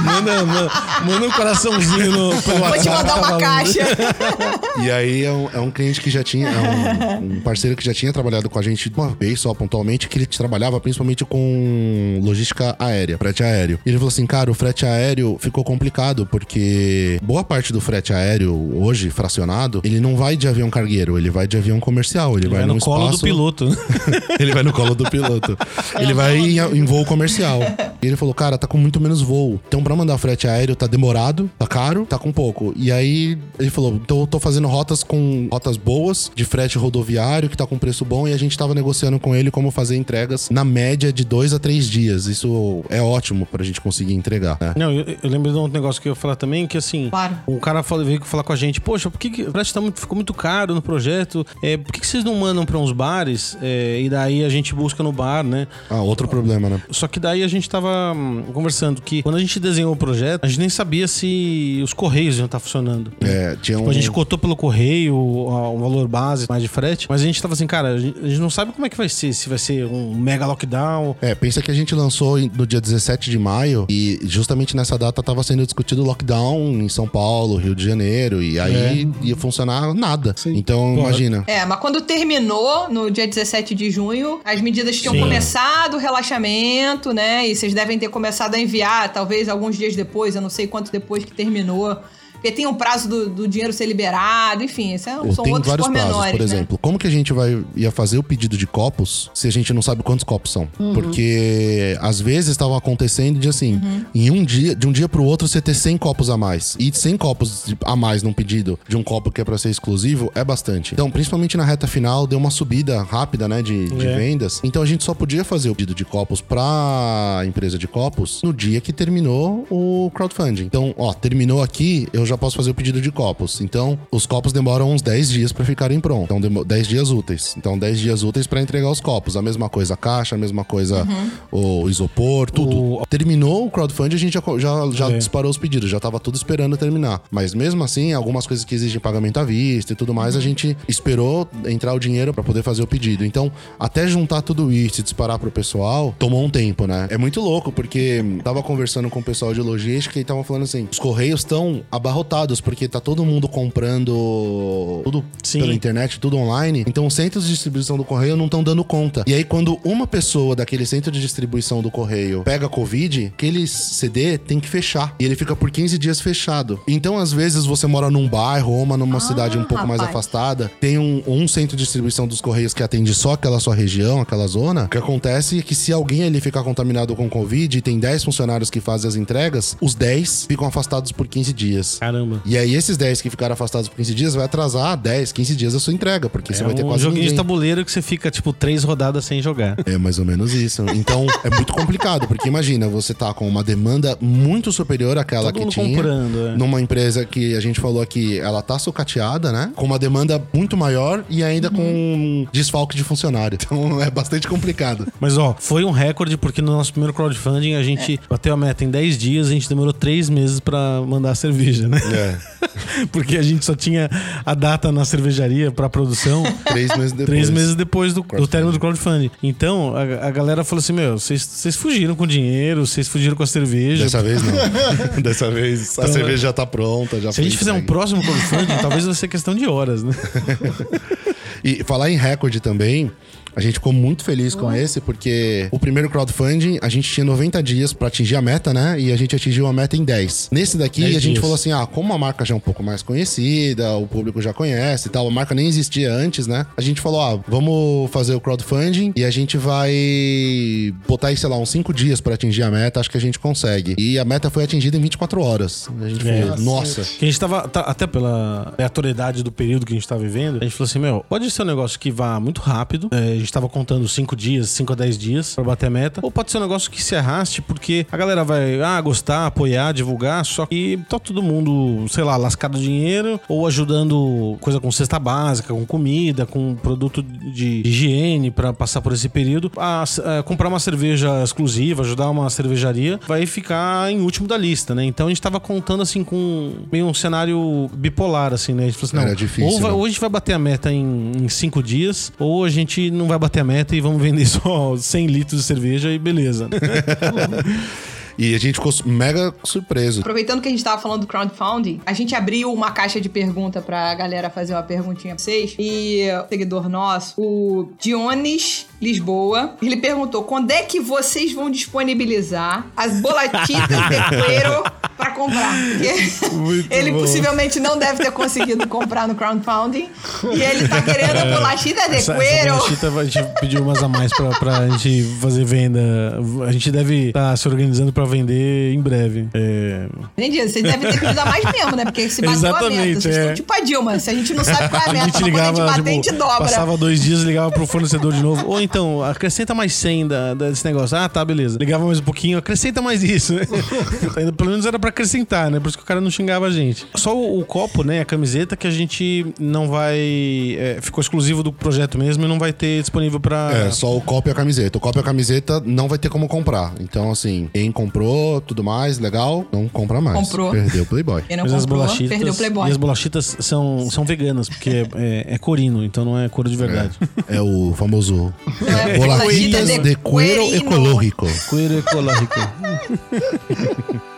manda, manda, manda um coraçãozinho no, Vou te mandar uma caixa. E aí é um, é um cliente que já tinha, é um, um parceiro que já tinha trabalhado com a gente uma vez só pontualmente, que ele trabalhava principalmente com logística aérea, frete aéreo. E ele falou assim, cara, o frete aéreo ficou complicado, porque boa parte do frete aéreo hoje, fracionado, ele não vai de avião cargueiro, ele vai de avião comercial, ele, vai, Vai num no colo do espaço- piloto. ele vai no colo do piloto. ele vai em, em voo comercial. E ele falou, cara, tá com muito menos voo. Então, pra mandar frete aéreo, tá demorado, tá caro, tá com pouco. E aí, ele falou, então eu tô fazendo rotas com rotas boas, de frete rodoviário, que tá com preço bom, e a gente tava negociando com ele como fazer entregas na média de dois a três dias. Isso é ótimo pra gente conseguir entregar, né? Não, eu, eu lembro de um outro negócio que eu ia falar também, que assim, Claro. um cara fala- veio falar com a gente, poxa, por que, que o frete tá muito, ficou muito caro no projeto? É, por que, que vocês não mandam pra uns bares? É, e daí a gente busca no bar, né? Ah, outro problema, né? Só que daí a gente tava hum, conversando que quando a gente desenhou o projeto, a gente nem sabia se os correios iam estar funcionando. É, tinha Tipo, um... a gente cotou pelo correio o, o valor base mais de frete, mas a gente tava assim, cara, a gente, a gente não sabe como é que vai ser, se vai ser um mega lockdown. É, pensa que a gente lançou no dia 17 de maio e justamente nessa data tava sendo discutido o lockdown em São Paulo, Rio de Janeiro, e aí ia funcionar nada. Sim. Então, Porra. imagina. É, mas quando terminou, no dia 17 de junho, as medidas tinham Sim. começado o relaxamento, né? E vocês devem ter começado a enviar, talvez alguns dias depois, eu não sei quanto depois que terminou. Porque tem um prazo do, do dinheiro ser liberado, enfim, isso é, Ou são tem outros vários prazos, por né? exemplo. Como que a gente vai ia fazer o pedido de copos se a gente não sabe quantos copos são? Porque às vezes estavam acontecendo de assim, em um dia, de um dia pro outro você ter 100 copos a mais. E 100 copos a mais num pedido de um copo que é pra ser exclusivo é bastante. Então, principalmente na reta final, deu uma subida rápida, né, de, de É. vendas. Então a gente só podia fazer o pedido de copos pra empresa de copos no dia que terminou o crowdfunding. Então, ó, terminou aqui, eu já posso fazer o pedido de copos. Então, os copos demoram uns 10 dias pra ficarem prontos. Então, demo- 10 dias úteis. Então, 10 dias úteis pra entregar os copos. A mesma coisa a caixa, a mesma coisa o isopor, tudo. O- Terminou o crowdfunding, a gente já, já, já É. disparou os pedidos, já tava tudo esperando terminar. Mas mesmo assim, algumas coisas que exigem pagamento à vista e tudo mais, a gente esperou entrar o dinheiro pra poder fazer o pedido. Então, até juntar tudo isso e disparar pro pessoal, tomou um tempo, né? É muito louco, porque tava conversando com o pessoal de logística e tava falando assim: os correios estão abarrotados, porque tá todo mundo comprando tudo Sim. pela internet, tudo online. Então os centros de distribuição do correio não estão dando conta. E aí, quando uma pessoa daquele centro de distribuição do correio pega Covid, aquele CD tem que fechar. E ele fica por 15 dias fechado. Então, às vezes, você mora num bairro ou uma numa Ah, cidade um pouco mais rapaz. afastada, tem um, um centro de distribuição dos correios que atende só aquela sua região, aquela zona. O que acontece é que se alguém ali ficar contaminado com Covid e tem 10 funcionários que fazem as entregas, os 10 ficam afastados por 15 dias. Caramba. E aí, esses 10 que ficaram afastados por 15 dias vai atrasar 10, 15 dias a sua entrega, porque você é vai ter um quase joguinho ninguém. de tabuleiro que você fica, tipo, três rodadas sem jogar. É mais ou menos isso. Então, é muito complicado, porque imagina, você tá com uma demanda muito superior àquela Todo que mundo tinha. comprando, é. Numa empresa que a gente falou aqui, ela tá sucateada, né? Com uma demanda muito maior e ainda com um desfalque de funcionário. Então, é bastante complicado. Mas, ó, foi um recorde porque no nosso primeiro crowdfunding a gente bateu a meta em 10 dias, a gente demorou 3 meses pra mandar a cerveja, né? É. Porque a gente só tinha a data na cervejaria pra produção Três meses depois. três meses depois do, do término do crowdfunding. Então, a, a galera falou assim: Meu, vocês fugiram com dinheiro, vocês fugiram com a cerveja. Dessa vez não. Dessa vez a Então, cerveja já tá pronta, já Se a gente fizer um próximo crowdfunding, talvez vai ser questão de horas, né? E falar em recorde também, a gente ficou muito feliz com esse, porque o primeiro crowdfunding, a gente tinha 90 dias pra atingir a meta, né? E a gente atingiu a meta em 10. Nesse daqui, 10 a gente dias. falou assim: ah, como a marca já é um pouco mais conhecida, o público já conhece e tal, a marca nem existia antes, né? A gente falou: ah, vamos fazer o crowdfunding e a gente vai botar aí, sei lá, uns 5 dias pra atingir a meta, acho que a gente consegue. E a meta foi atingida em 24 horas. A gente É. falou: nossa. Que a gente tava, tá- até pela aleatoriedade do período que a gente tá vivendo, a gente falou assim: Meu, pode ser um negócio que vá muito rápido. é, gente tava contando 5 dias, 5 a 10 dias pra bater a meta. Ou pode ser um negócio que se arraste, porque a galera vai, ah, gostar, apoiar, divulgar, só que tá todo mundo, sei lá, lascado dinheiro, ou ajudando coisa com cesta básica, com comida, com produto de higiene pra passar por esse período. A, a comprar uma cerveja exclusiva, ajudar uma cervejaria, vai ficar em último da lista, né? Então a gente tava contando assim com meio um cenário bipolar, assim, né? A gente falou assim, não, Era difícil, ou, vai- né? ou a gente vai bater a meta em, em cinco dias, ou a gente não vai bater a meta e vamos vender só 100 litros de cerveja e beleza. E a gente ficou mega surpreso. Aproveitando que a gente tava falando do crowdfunding, a gente abriu uma caixa de pergunta pra galera fazer uma perguntinha pra vocês. E o seguidor nosso, o Dionis Lisboa, ele perguntou: quando é que vocês vão disponibilizar as bolatitas de cuero pra comprar? Ele bom. possivelmente não deve ter conseguido comprar no crowdfunding. E ele tá querendo a bolachita de Essa, essa cuero. bolachita a gente pediu umas a mais pra, pra gente fazer venda. A gente deve estar se organizando pra vender em breve. É, Entendi, vocês devem ter pedido a mais mesmo, né? Porque se bateu a meta. Exatamente, Vocês é. estão tipo a Dilma. Se a gente não sabe qual é a A meta, gente pra quando a ligava, gente bater, a gente tipo, dobra. passava dois dias, ligava pro fornecedor de novo. Ou então, acrescenta mais 100 da, desse negócio. Ah, tá, beleza. Ligava mais um pouquinho, acrescenta mais isso. né? Pelo menos era pra acrescentar, né? Por isso que o cara não xingava a gente. Só o, o copo, né? A camiseta que a gente não vai... é, ficou exclusivo do projeto mesmo e não vai ter disponível pra... É, só o copo e a camiseta. O copo e a camiseta não vai ter como comprar. Então, assim, quem comprou, tudo mais, legal, não compra mais. Comprou. Perdeu o Playboy. Quem não Mas as comprou, bolachitas, perdeu o Playboy. e as bolachitas são, são veganas, porque é, é- é corino, então não é couro de verdade. É o famoso É, bolachitas bolachita de cuero ecológico. Couro ecológico.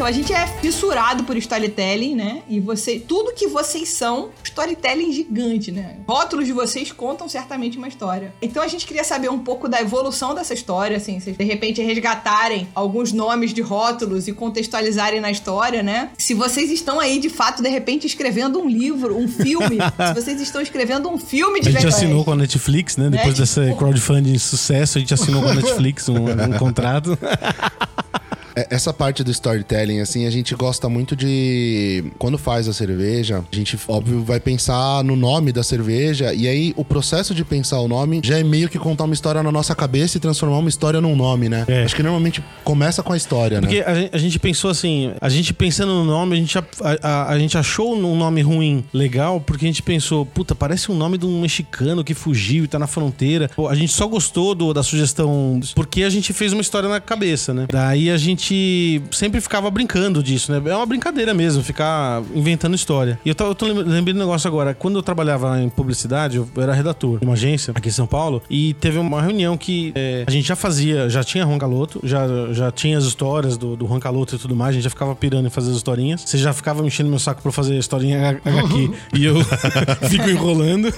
Então a gente é fissurado por storytelling, né? E você, tudo que vocês são, storytelling gigante, né? Rótulos de vocês contam certamente uma história. Então a gente queria saber um pouco da evolução dessa história, assim, vocês de repente resgatarem alguns nomes de rótulos e contextualizarem na história, né? Se vocês estão aí de fato de repente escrevendo um livro, um filme, se vocês estão escrevendo um filme de A gente verdade. assinou com a Netflix, né? Depois É, desse tipo- crowdfunding de sucesso, a gente assinou com a Netflix um, um contrato. É, Essa parte do storytelling, assim, a gente gosta muito de. Quando faz a cerveja, a gente, óbvio, vai pensar no nome da cerveja. E aí, o processo de pensar o nome já é meio que contar uma história na nossa cabeça e transformar uma história num nome, né? É. Acho que normalmente começa com a história, né? Porque a gente, a gente pensou assim, a gente pensando no nome, a gente, a, a- a gente achou um nome ruim legal, porque a gente pensou, puta, parece um nome de um mexicano que fugiu e tá na fronteira. Pô, a gente só gostou do- da sugestão porque a gente fez uma história na cabeça, né? Daí a gente gente sempre ficava brincando disso, né? É uma brincadeira mesmo, ficar inventando história. E eu tô, eu tô lem- lembrando um negócio agora. Quando eu trabalhava em publicidade, eu era redator de uma agência aqui em São Paulo, e teve uma reunião que é, a gente já fazia, já tinha Juan Caloto, já, já tinha as histórias do, do Juan Caloto e tudo mais, a gente já ficava pirando em fazer as historinhas. Você já ficava me enchendo meu saco pra fazer historinha H- HQ e eu fico enrolando.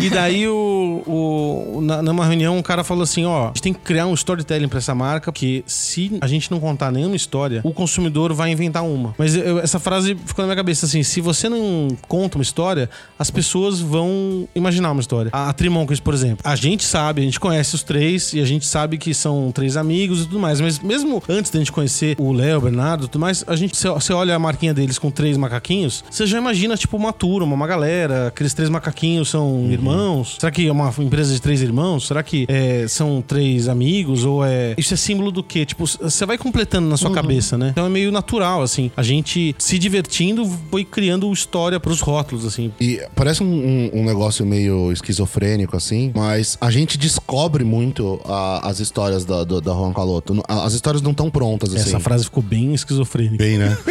E daí, o, o, na, numa reunião, um cara falou assim: ó, a gente tem que criar um storytelling pra essa marca, porque se a gente não contar nenhuma história, o consumidor vai inventar uma. Mas eu- essa frase ficou na minha cabeça assim: se você não conta uma história, as pessoas vão imaginar uma história. A, a por exemplo, a gente sabe, a gente conhece os três e a gente sabe que são três amigos e tudo mais, mas mesmo antes da gente conhecer o Léo, o Bernardo e tudo mais, a gente, você olha a marquinha deles com três macaquinhos, você já imagina, tipo, uma turma, uma galera, aqueles três macaquinhos são irmãos? Será que é uma empresa de três irmãos? Será que é, são três amigos? Ou é. Isso é símbolo do quê? Tipo, você vai completando na sua cabeça, né? Então é meio natural, assim. A gente se divertindo foi criando história pros rótulos, assim. E parece um, um- um negócio meio esquizofrênico, assim, mas a gente descobre muito a- as histórias da, do- da Juan Caloto. As histórias não estão prontas, assim. Essa frase ficou bem esquizofrênica. Bem, né?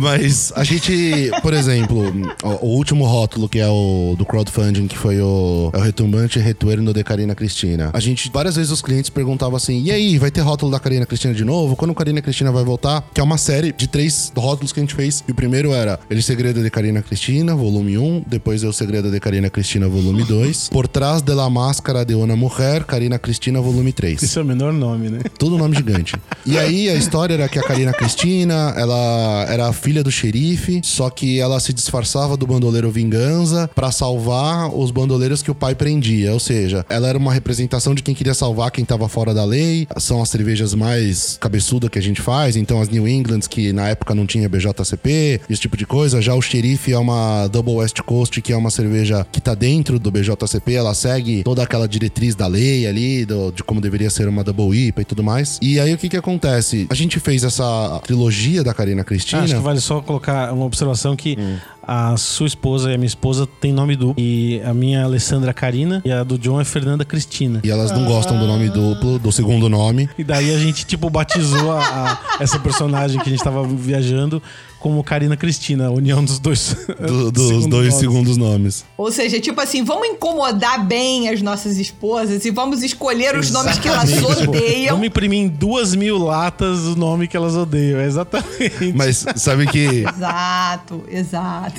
Mas a gente, por exemplo, o, o último rótulo, que é o do crowdfunding, que foi o, é o retumbante retorno de Karina Cristina. A gente, várias vezes os clientes perguntavam assim: e aí, vai ter rótulo da Karina Cristina de novo? Quando Karina Cristina vai voltar? Que é uma série de três rótulos que a gente fez. E o primeiro era El Segredo de Karina Cristina, volume 1. Depois é O Segredo de Karina Cristina, volume 2. Por trás de la máscara de uma mulher, Karina Cristina, volume 3. Esse é o menor nome, né? Todo nome gigante. E aí a história era que a Karina Cristina, ela era a filha do xerife, só que ela se disfarçava do bandoleiro Vingança pra salvar os bandoleiros que o pai prendia. Ou seja, ela era uma representação de quem queria salvar quem tava fora da lei. São as cervejas mais cabeçudas que a gente faz, então as New Englands que na época não tinha BJCP, esse tipo de coisa. Já o xerife é uma Double West Coast, que é uma cerveja que tá dentro do BJCP, ela segue toda aquela diretriz da lei ali, do- de como deveria ser uma Double IPA e tudo mais. E aí o que que acontece? A gente fez essa trilogia da Karina Cristina. Acho que vale só colocar uma observação que a sua esposa e a minha esposa têm nome duplo. E a minha é Alessandra Karina e a do John é Fernanda Cristina. E elas não gostam do nome duplo, do segundo nome. E daí a gente, tipo, batizou a, a- essa personagem que a gente tava viajando como Karina Cristina, a união dos dois. do- dos segundos dois nomes. segundos nomes. Ou seja, tipo assim, vamos incomodar bem as nossas esposas e vamos escolher os nomes que elas Exatamente, odeiam. Vamos imprimir em duas mil latas o nome que elas odeiam. É Exatamente. Mas sabe que Exato, exato,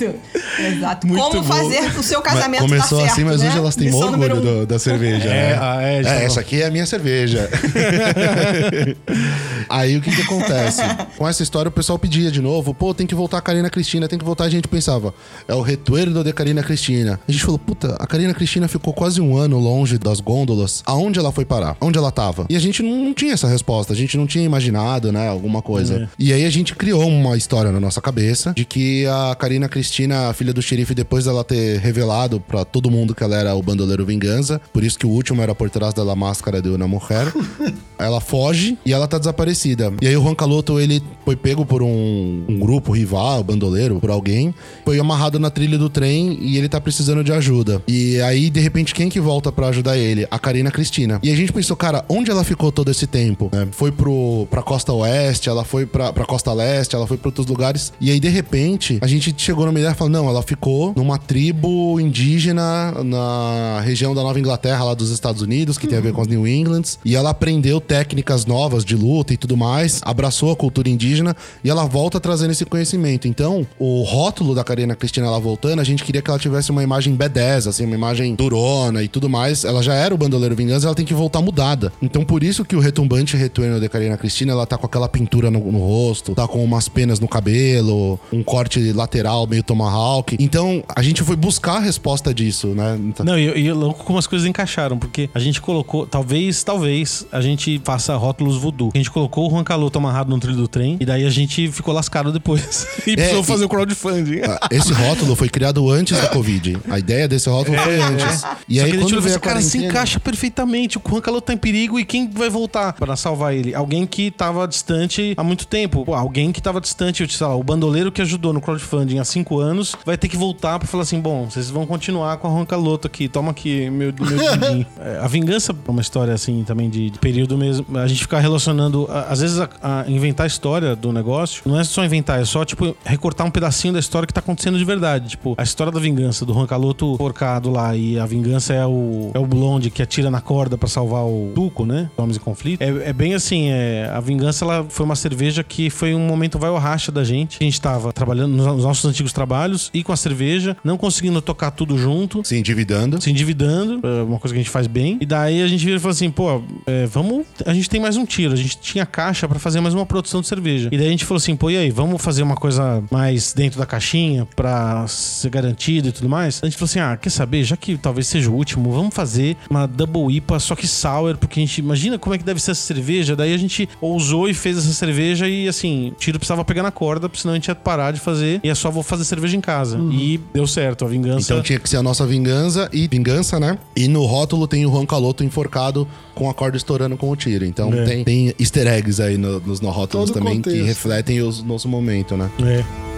exato. Muito Como bom. fazer o seu casamento Mas começou dar certo, assim, mas né? hoje elas têm número orgulho um. do- da cerveja. É, né? ah, é, É, tava- essa aqui é a minha cerveja. Aí o que que acontece? Com essa história o pessoal pedia de novo, pô, tem que voltar a Karina Cristina, tem que voltar. A gente pensava, é o retorno de Karina Cristina. A gente falou, puta, a Karina Cristina ficou quase um ano longe das gôndolas. Aonde ela foi parar? Onde ela tava? E a gente não, não tinha essa resposta, a gente não tinha imaginado, né, alguma coisa. E aí a gente criou uma história na nossa cabeça de que a Karina Cristina, a filha do xerife, depois dela ter revelado pra todo mundo que ela era o bandoleiro Vingança, por isso que o último era por trás da máscara de uma mulher, ela foge e ela tá desaparecida. E aí o Juan Caloto, ele foi pego por um, um grupo rival, bandoleiro, por alguém, foi amarrado na trilha do trem e ele tá precisando de ajuda. E aí, de repente, quem que volta pra ajudar ele? A Karina Cristina. E a gente pensou, cara, onde ela ficou todo esse tempo? né? Foi pro, pra costa oeste, ela foi pra, pra costa leste, ela foi pra outros lugares. E aí, de repente, a gente chegou numa e falou, não, ela ficou numa tribo indígena na região da Nova Inglaterra, lá dos Estados Unidos, que tem a ver com as New Englands. E ela aprendeu técnicas novas de luta e tudo mais, abraçou a cultura indígena e ela volta trazendo esse conhecimento. Então, o rótulo da Karina Cristina, ela voltando, a gente queria que ela tivesse uma imagem B10, assim, uma imagem durona e tudo mais. Ela já era o Bandoleiro Vingança, ela tem que voltar mudada. Então, por isso que o retumbante retorno de Karina Cristina, ela tá com aquela pintura no, no rosto, tá com umas penas no cabelo, um corte lateral meio tomahawk. Então, a gente foi buscar a resposta disso, né? Então, Não, e, e louco como as coisas encaixaram, porque a gente colocou, talvez, talvez, a gente faça rótulos voodoo. A gente colocou o Juan Caloto amarrado no trilho do trem, e daí a gente ficou lascado depois. e precisou e- fazer o crowdfunding. Ah, Esse rótulo foi criado antes da Covid. A ideia desse rótulo foi antes. E Só aí, quando veio a cara, se encaixa perfeitamente. O Juan Caloto tá em perigo e quem vai voltar pra salvar ele? Alguém que tava distante há muito tempo. Pô, alguém que tava distante, sei lá, o bandoleiro que ajudou no crowdfunding há cinco cinco anos, vai ter que voltar pra falar assim: bom, vocês vão continuar com a Roncaloto aqui, toma aqui meu, meu din-din. É, a vingança é uma história assim também de, de período mesmo. A gente ficar relacionando, a- às vezes, a, a inventar a história do negócio não é só inventar, é só, tipo, recortar um pedacinho da história que tá acontecendo de verdade. Tipo, a história da vingança do Roncaloto porcado lá e a vingança é o, é o blonde que atira na corda pra salvar o Tuco, né? Homens em conflito. É, é bem assim, é, a vingança ela foi uma cerveja que foi um momento vai ou racha da gente. A gente tava trabalhando nos nossos antigos trabalhos e com a cerveja, não conseguindo tocar tudo junto Se endividando. se endividando, é uma coisa que a gente faz bem. E daí a gente vira e fala assim, pô, é, vamos. A gente tem mais um tiro. A gente tinha caixa pra fazer mais uma produção de cerveja. E daí a gente falou assim, pô, e aí, vamos fazer uma coisa mais dentro da caixinha pra ser garantido e tudo mais? A gente falou assim, ah, quer saber? Já que talvez seja o último, vamos fazer uma Double IPA, só que sour, porque a gente imagina como é que deve ser essa cerveja. Daí a gente ousou e fez essa cerveja e assim, o tiro precisava pegar na corda, porque senão a gente ia parar de fazer e é só vou fazer cerveja em casa. E deu certo, a vingança. Então tinha que ser a nossa vingança e vingança, né? E no rótulo tem o Juan Caloto enforcado com a corda estourando com o tiro. Então É. tem, tem easter eggs aí no- nos no rótulos Todo também que contexto. refletem o nosso momento, né? É.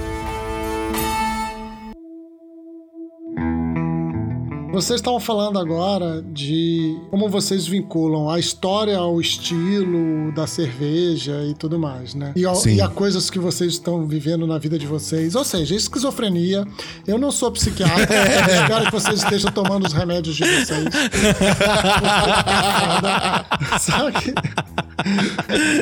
Vocês estavam falando agora de como vocês vinculam a história ao estilo da cerveja e tudo mais, né? E, ao- e a coisas que vocês estão vivendo na vida de vocês. Ou seja, esquizofrenia. Eu não sou psiquiatra. espero que vocês estejam tomando os remédios de vocês. Só que,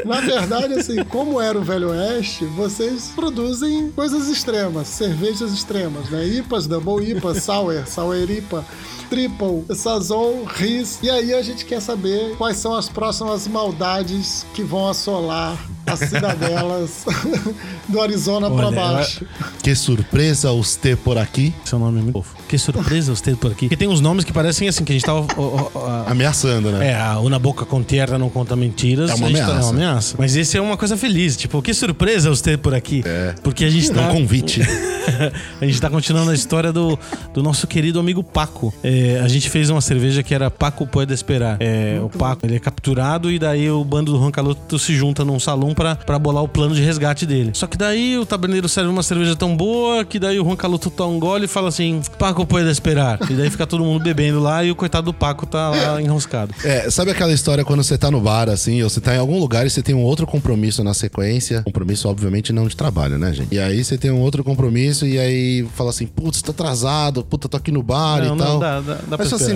na verdade, assim, como era o Velho Oeste, vocês produzem coisas extremas, cervejas extremas, né? IPAs, Double IPA, Sour, Sour IPA, Triple, Sazon, Riz. E aí a gente quer saber quais são as próximas maldades que vão assolar as cidadelas do Arizona pra Olha, baixo. Que surpresa os ter por aqui. Seu nome é muito fofo. Que surpresa os ter por aqui. Porque tem uns nomes que parecem assim, que a gente tava. ó, ó, ó, Ameaçando, né? É, a Una Boca com Terra não conta mentiras. É uma tá- ameaça. é uma ameaça. Mas esse é uma coisa feliz. Tipo, que surpresa os ter por aqui. É. Porque a gente É tá. um convite. a gente tá continuando a história do, do nosso querido amigo Paco. É, a gente fez uma cerveja que era Paco Pode Esperar. É, o Paco, ele é capturado e daí o bando do Rancaloto se junta num salão pra, pra bolar o plano de resgate dele. Só que daí o taberneiro serve uma cerveja tão boa que daí o Rancaloto tá um gole e fala assim, Paco Pode Esperar. E daí fica todo mundo bebendo lá e o coitado do Paco tá lá enroscado. É, sabe aquela história quando você tá no bar, assim, ou você tá em algum lugar e você tem um outro compromisso na sequência? Compromisso, obviamente, não de trabalho, né, gente? E aí você tem um outro compromisso e aí fala assim, putz, tô atrasado, puta, tô aqui no bar Não, e não, tal. dá- dá- dá Mas assim,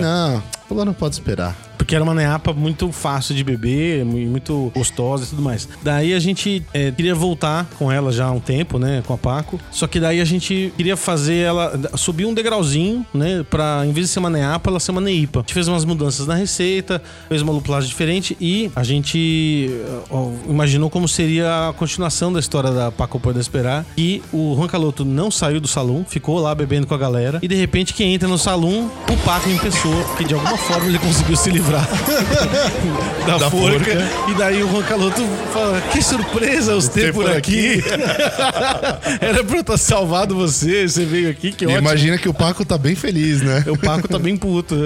esperar. não, pode esperar. Porque era uma neapa muito fácil de beber, mu- muito gostosa e tudo mais. Daí a gente é, queria voltar com ela já há um tempo, né? Com a Paco. Só que daí a gente queria fazer ela subir um degrauzinho, né? Pra, em vez de ser uma neapa, ela ser uma neipa. A gente fez umas mudanças na receita, fez uma lupulagem diferente e a gente ó, imaginou como seria a continuação da história da Paco Pode Esperar. E o Juan Caloto não saiu do salão, ficou lá bebendo com a galera. E de repente, quem entra no salão, o Paco em pessoa, porque de alguma forma ele conseguiu se livrar da, Da forca. forca. E daí o Juan Caloto fala: Que surpresa os ter por aqui. Era pra eu ter salvado você, você veio aqui, que E ótimo. imagina que o Paco tá bem feliz, né? O Paco tá bem puto.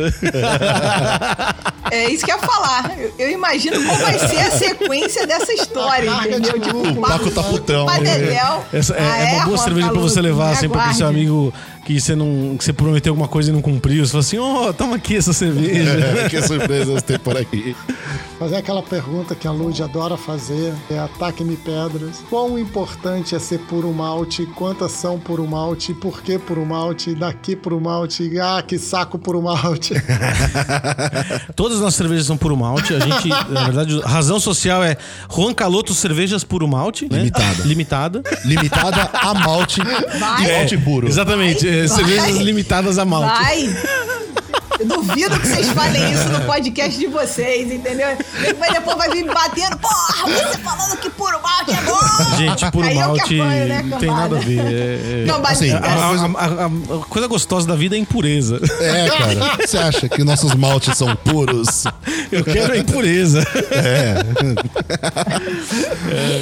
É isso que eu ia falar. Eu, eu imagino qual vai ser a sequência dessa história, entendeu? de Tipo. O Paco tá putão. Padedel. Essa é, Ah, é uma boa Juan cerveja pra você levar assim pra aquele seu amigo que você não. que você prometeu alguma coisa e não cumpriu. Você fala assim, ó, toma aqui essa cerveja. que surpresa os ter por aqui. Fazer aquela pergunta que a Lud adora fazer, é ataque-me pedras. Quão importante é ser puro malte? Quantas são puro malte? Por que puro malte? Daqui puro malte? Ah, que saco puro malte. Todas as nossas cervejas são puro malte. A gente, na verdade, a razão social é Juan Caloto Cervejas Puro Malte. né? Limitada. Limitada. Limitada a malte Vai. e malte puro. Exatamente. é, Vai. cervejas limitadas a malte. Vai! Eu duvido que vocês falem isso no podcast de vocês, entendeu? Mas depois vai vir batendo. Gente, puro Aí eu que malte apanho, né, não tem nada a ver. É- é- Não, mas Assim, a, a- a- a- a coisa gostosa da vida é a impureza. É, cara. Você acha que nossos maltes são puros? Eu quero a impureza.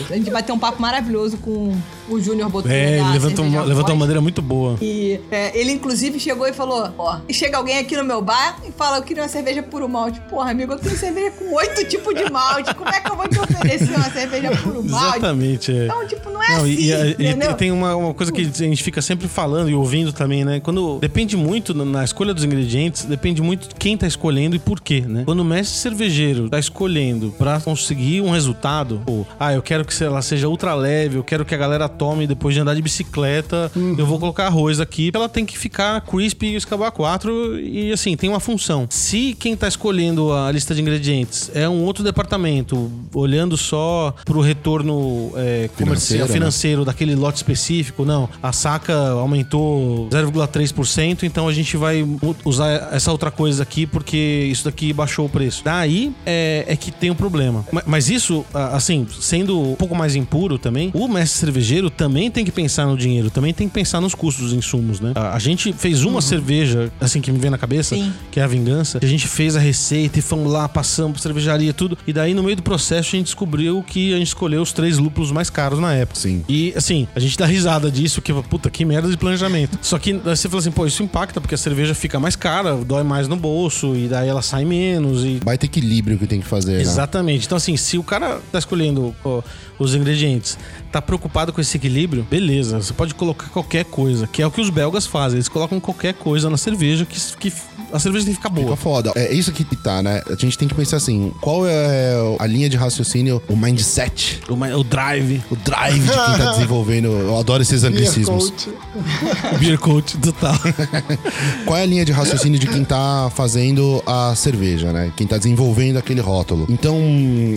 a gente bateu um papo maravilhoso com o Júnior Botelho. É, ele da levantou uma, Cerveja levantou uma Voz. madeira muito boa. E é, ele, inclusive, chegou e falou: Ó, chega alguém aqui no meu bar e fala, eu queria uma cerveja puro malte. Porra, amigo, eu tenho cerveja com oito tipos de malte. Como é que eu vou te oferecer uma cerveja puro malte? Exatamente, é. Então, tipo, não é Não, assim, e, e- e tem uma, uma coisa que a gente fica sempre falando e ouvindo também, né? Quando depende muito na, escolha dos ingredientes, depende muito de quem tá escolhendo e por quê, né? Quando o mestre cervejeiro tá escolhendo pra conseguir um resultado, ou, ah, eu quero que ela seja ultra leve, eu quero que a galera tome depois de andar de bicicleta, eu vou colocar arroz aqui, ela tem que ficar crispy e escabar 4 e assim, tem uma função. Se quem tá escolhendo a lista de ingredientes é um outro departamento, olhando só pro retorno é, Financeiro, né? financeiro daquele lote específico, não. A saca aumentou 0,3%, então a gente vai usar essa outra coisa aqui porque isso daqui baixou o preço. Daí é, é que tem um problema. Ma- Mas isso, assim, sendo um pouco mais impuro também, o mestre cervejeiro também tem que pensar no dinheiro, também tem que pensar nos custos dos insumos, né? A, gente fez uma cerveja, assim, que me vem na cabeça, Sim. que é a vingança, que a gente fez a receita e fomos lá, passamos por cervejaria e tudo, e daí no meio do processo a gente descobriu que a gente escolheu os três lúpulos mais caros na época. Sim. E assim, a gente dá risada disso, que puta, que merda de planejamento. Só que você fala assim, pô, isso impacta porque a cerveja fica mais cara, dói mais no bolso, e daí ela sai menos e. Baita equilíbrio que tem que fazer, né? Exatamente. Então, assim, se o cara tá escolhendo ó, os ingredientes, tá preocupado com esse equilíbrio, beleza. Você pode colocar qualquer coisa, que é o que os belgas fazem. Eles colocam qualquer coisa na cerveja que, que a cerveja tem que ficar boa. Fica foda. É isso que tá, né? A gente tem que pensar assim: qual é a linha de raciocínio, o mindset, O, o drive, o drive de quem tá desenvolvendo? Eu adoro esses Beer anglicismos. coach. o beer coach total. Qual é a linha de raciocínio de quem tá fazendo a cerveja, né? Quem tá desenvolvendo aquele rótulo. Então,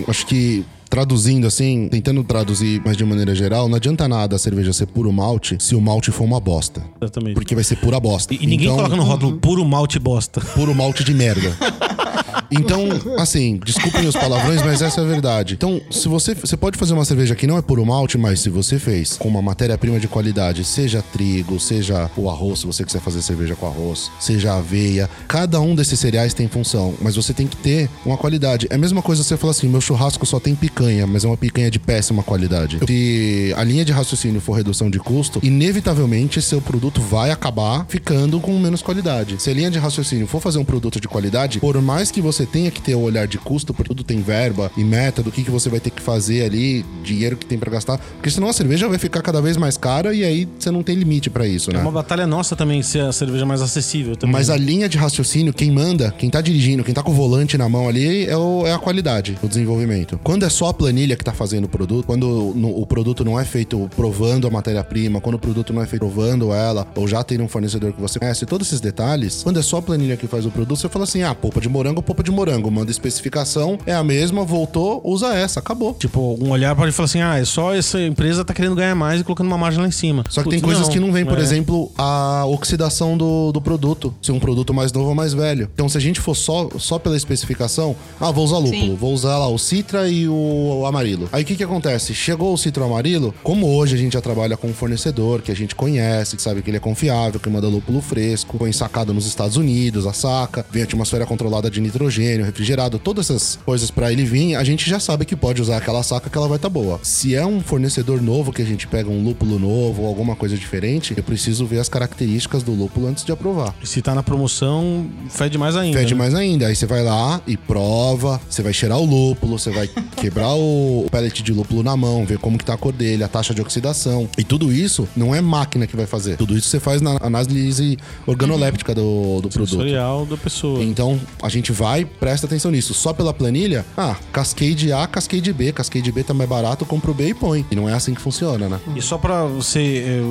acho que. Traduzindo assim, tentando traduzir, mas de maneira geral, não adianta nada a cerveja ser puro malte se o malte for uma bosta. Exatamente. Porque vai ser pura bosta. E, e ninguém Então, coloca no rótulo puro malte bosta. puro malte de merda. Então, assim, desculpem os palavrões, mas essa é a verdade. Então, se você, você pode fazer uma cerveja que não é puro malte, mas se você fez com uma matéria-prima de qualidade, seja trigo, seja o arroz, se você quiser fazer cerveja com arroz, seja aveia, cada um desses cereais tem função, mas você tem que ter uma qualidade. É a mesma coisa você falar assim, meu churrasco só tem picanha, mas é uma picanha de péssima qualidade. Se a linha de raciocínio for redução de custo, inevitavelmente seu produto vai acabar ficando com menos qualidade. Se a linha de raciocínio for fazer um produto de qualidade, por mais que você tenha que ter o olhar de custo, porque tudo tem verba e meta do que, que você vai ter que fazer ali, dinheiro que tem pra gastar, porque senão a cerveja vai ficar cada vez mais cara e aí você não tem limite pra isso, É né? uma batalha nossa também ser a cerveja mais acessível também. Mas a linha de raciocínio, quem manda, quem tá dirigindo, quem tá com o volante na mão ali, é, o- é a qualidade, o desenvolvimento. Quando é só a planilha que tá fazendo o produto, quando no- o produto não é feito provando a matéria-prima, quando o produto não é feito provando ela, ou já tem um fornecedor que você conhece, todos esses detalhes, quando é só a planilha que faz o produto, você fala assim: ah, polpa de morango, polpa de morango, manda especificação, é a mesma, voltou, usa essa, acabou. Tipo, um olhar pode falar assim: ah, é só essa empresa tá querendo ganhar mais e colocando uma margem lá em cima. Só que Putz, tem coisas que não vem, por É. exemplo, a oxidação do, do produto. Se um produto mais novo ou mais velho. Então, se a gente for só, só pela especificação, ah, vou usar lúpulo, Sim. vou usar lá o citra e o, amarilo. Aí o que que acontece? Chegou o citra amarilo, como hoje a gente já trabalha com um fornecedor que a gente conhece, que sabe que ele é confiável, que manda lúpulo fresco, põe sacado nos Estados Unidos, a saca, vem atmosfera controlada de nitrogênio, refrigerado, todas essas coisas pra ele vir, a gente já sabe que pode usar aquela saca que ela vai estar boa. Se é um fornecedor novo que a gente pega um lúpulo novo ou alguma coisa diferente, eu preciso ver as características do lúpulo antes de aprovar. E se tá na promoção, fede mais ainda. Fede né? mais ainda. Aí você vai lá e prova, você vai cheirar o lúpulo, você vai quebrar o pellet de lúpulo na mão, ver como que tá a cor dele, a taxa de oxidação. E tudo isso não é máquina que vai fazer. Tudo isso você faz na análise organoléptica do, do produto. Sensorial da pessoa. Então, a gente vai, presta atenção nisso. Só pela planilha, ah, Cascade A, Cascade B. Cascade B tá mais barato, compro B e põe. E não é assim que funciona, né? E só pra você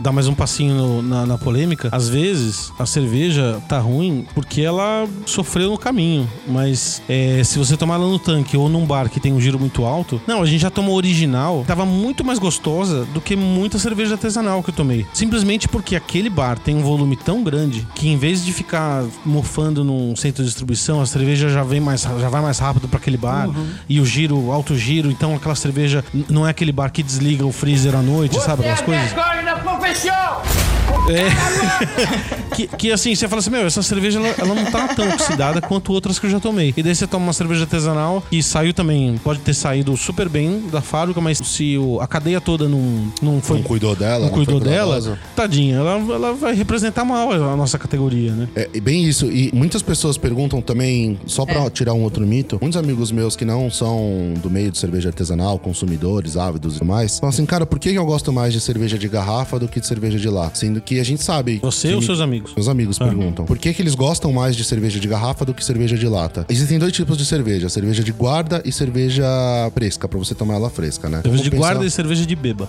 dar mais um passinho no- na, na polêmica, às vezes a cerveja tá ruim porque ela sofreu no caminho. Mas eh, se você tomar ela no tanque ou num bar que tem um giro muito alto, não, a gente já tomou original, tava muito mais gostosa do que muita cerveja artesanal que eu tomei. Simplesmente porque aquele bar tem um volume tão grande que em vez de ficar mofando num centro de distribuição, a cerveja já vem mais, já vai mais rápido pra aquele bar e o giro, alto giro, então aquela cerveja não é aquele bar que desliga o freezer à noite, sabe aquelas coisas? vergonha da profissão! É. que, que assim, você fala assim, meu, essa cerveja ela, ela não tá tão oxidada quanto outras que eu já tomei. E daí você toma uma cerveja artesanal que saiu também, pode ter saído super bem da fábrica, mas se o, a cadeia toda não, não foi. Não cuidou dela, Não cuidou dela, cuidadosa. tadinha, ela, ela vai representar mal a nossa categoria, né? É, e bem isso. E muitas pessoas perguntam também, só pra tirar um outro mito, muitos amigos meus que não são do meio de cerveja artesanal, consumidores, ávidos e tudo mais, falam assim, cara, por que eu gosto mais de cerveja de garrafa do que de cerveja de lata? Sendo que a gente sabe. Você ou seus amigos? Meus amigos perguntam. Por que, que eles gostam mais de cerveja de garrafa do que cerveja de lata? Existem dois tipos de cerveja: cerveja de guarda e cerveja fresca, pra você tomar ela fresca, né? Cerveja de Vamos guarda e pensar- cerveja de beba.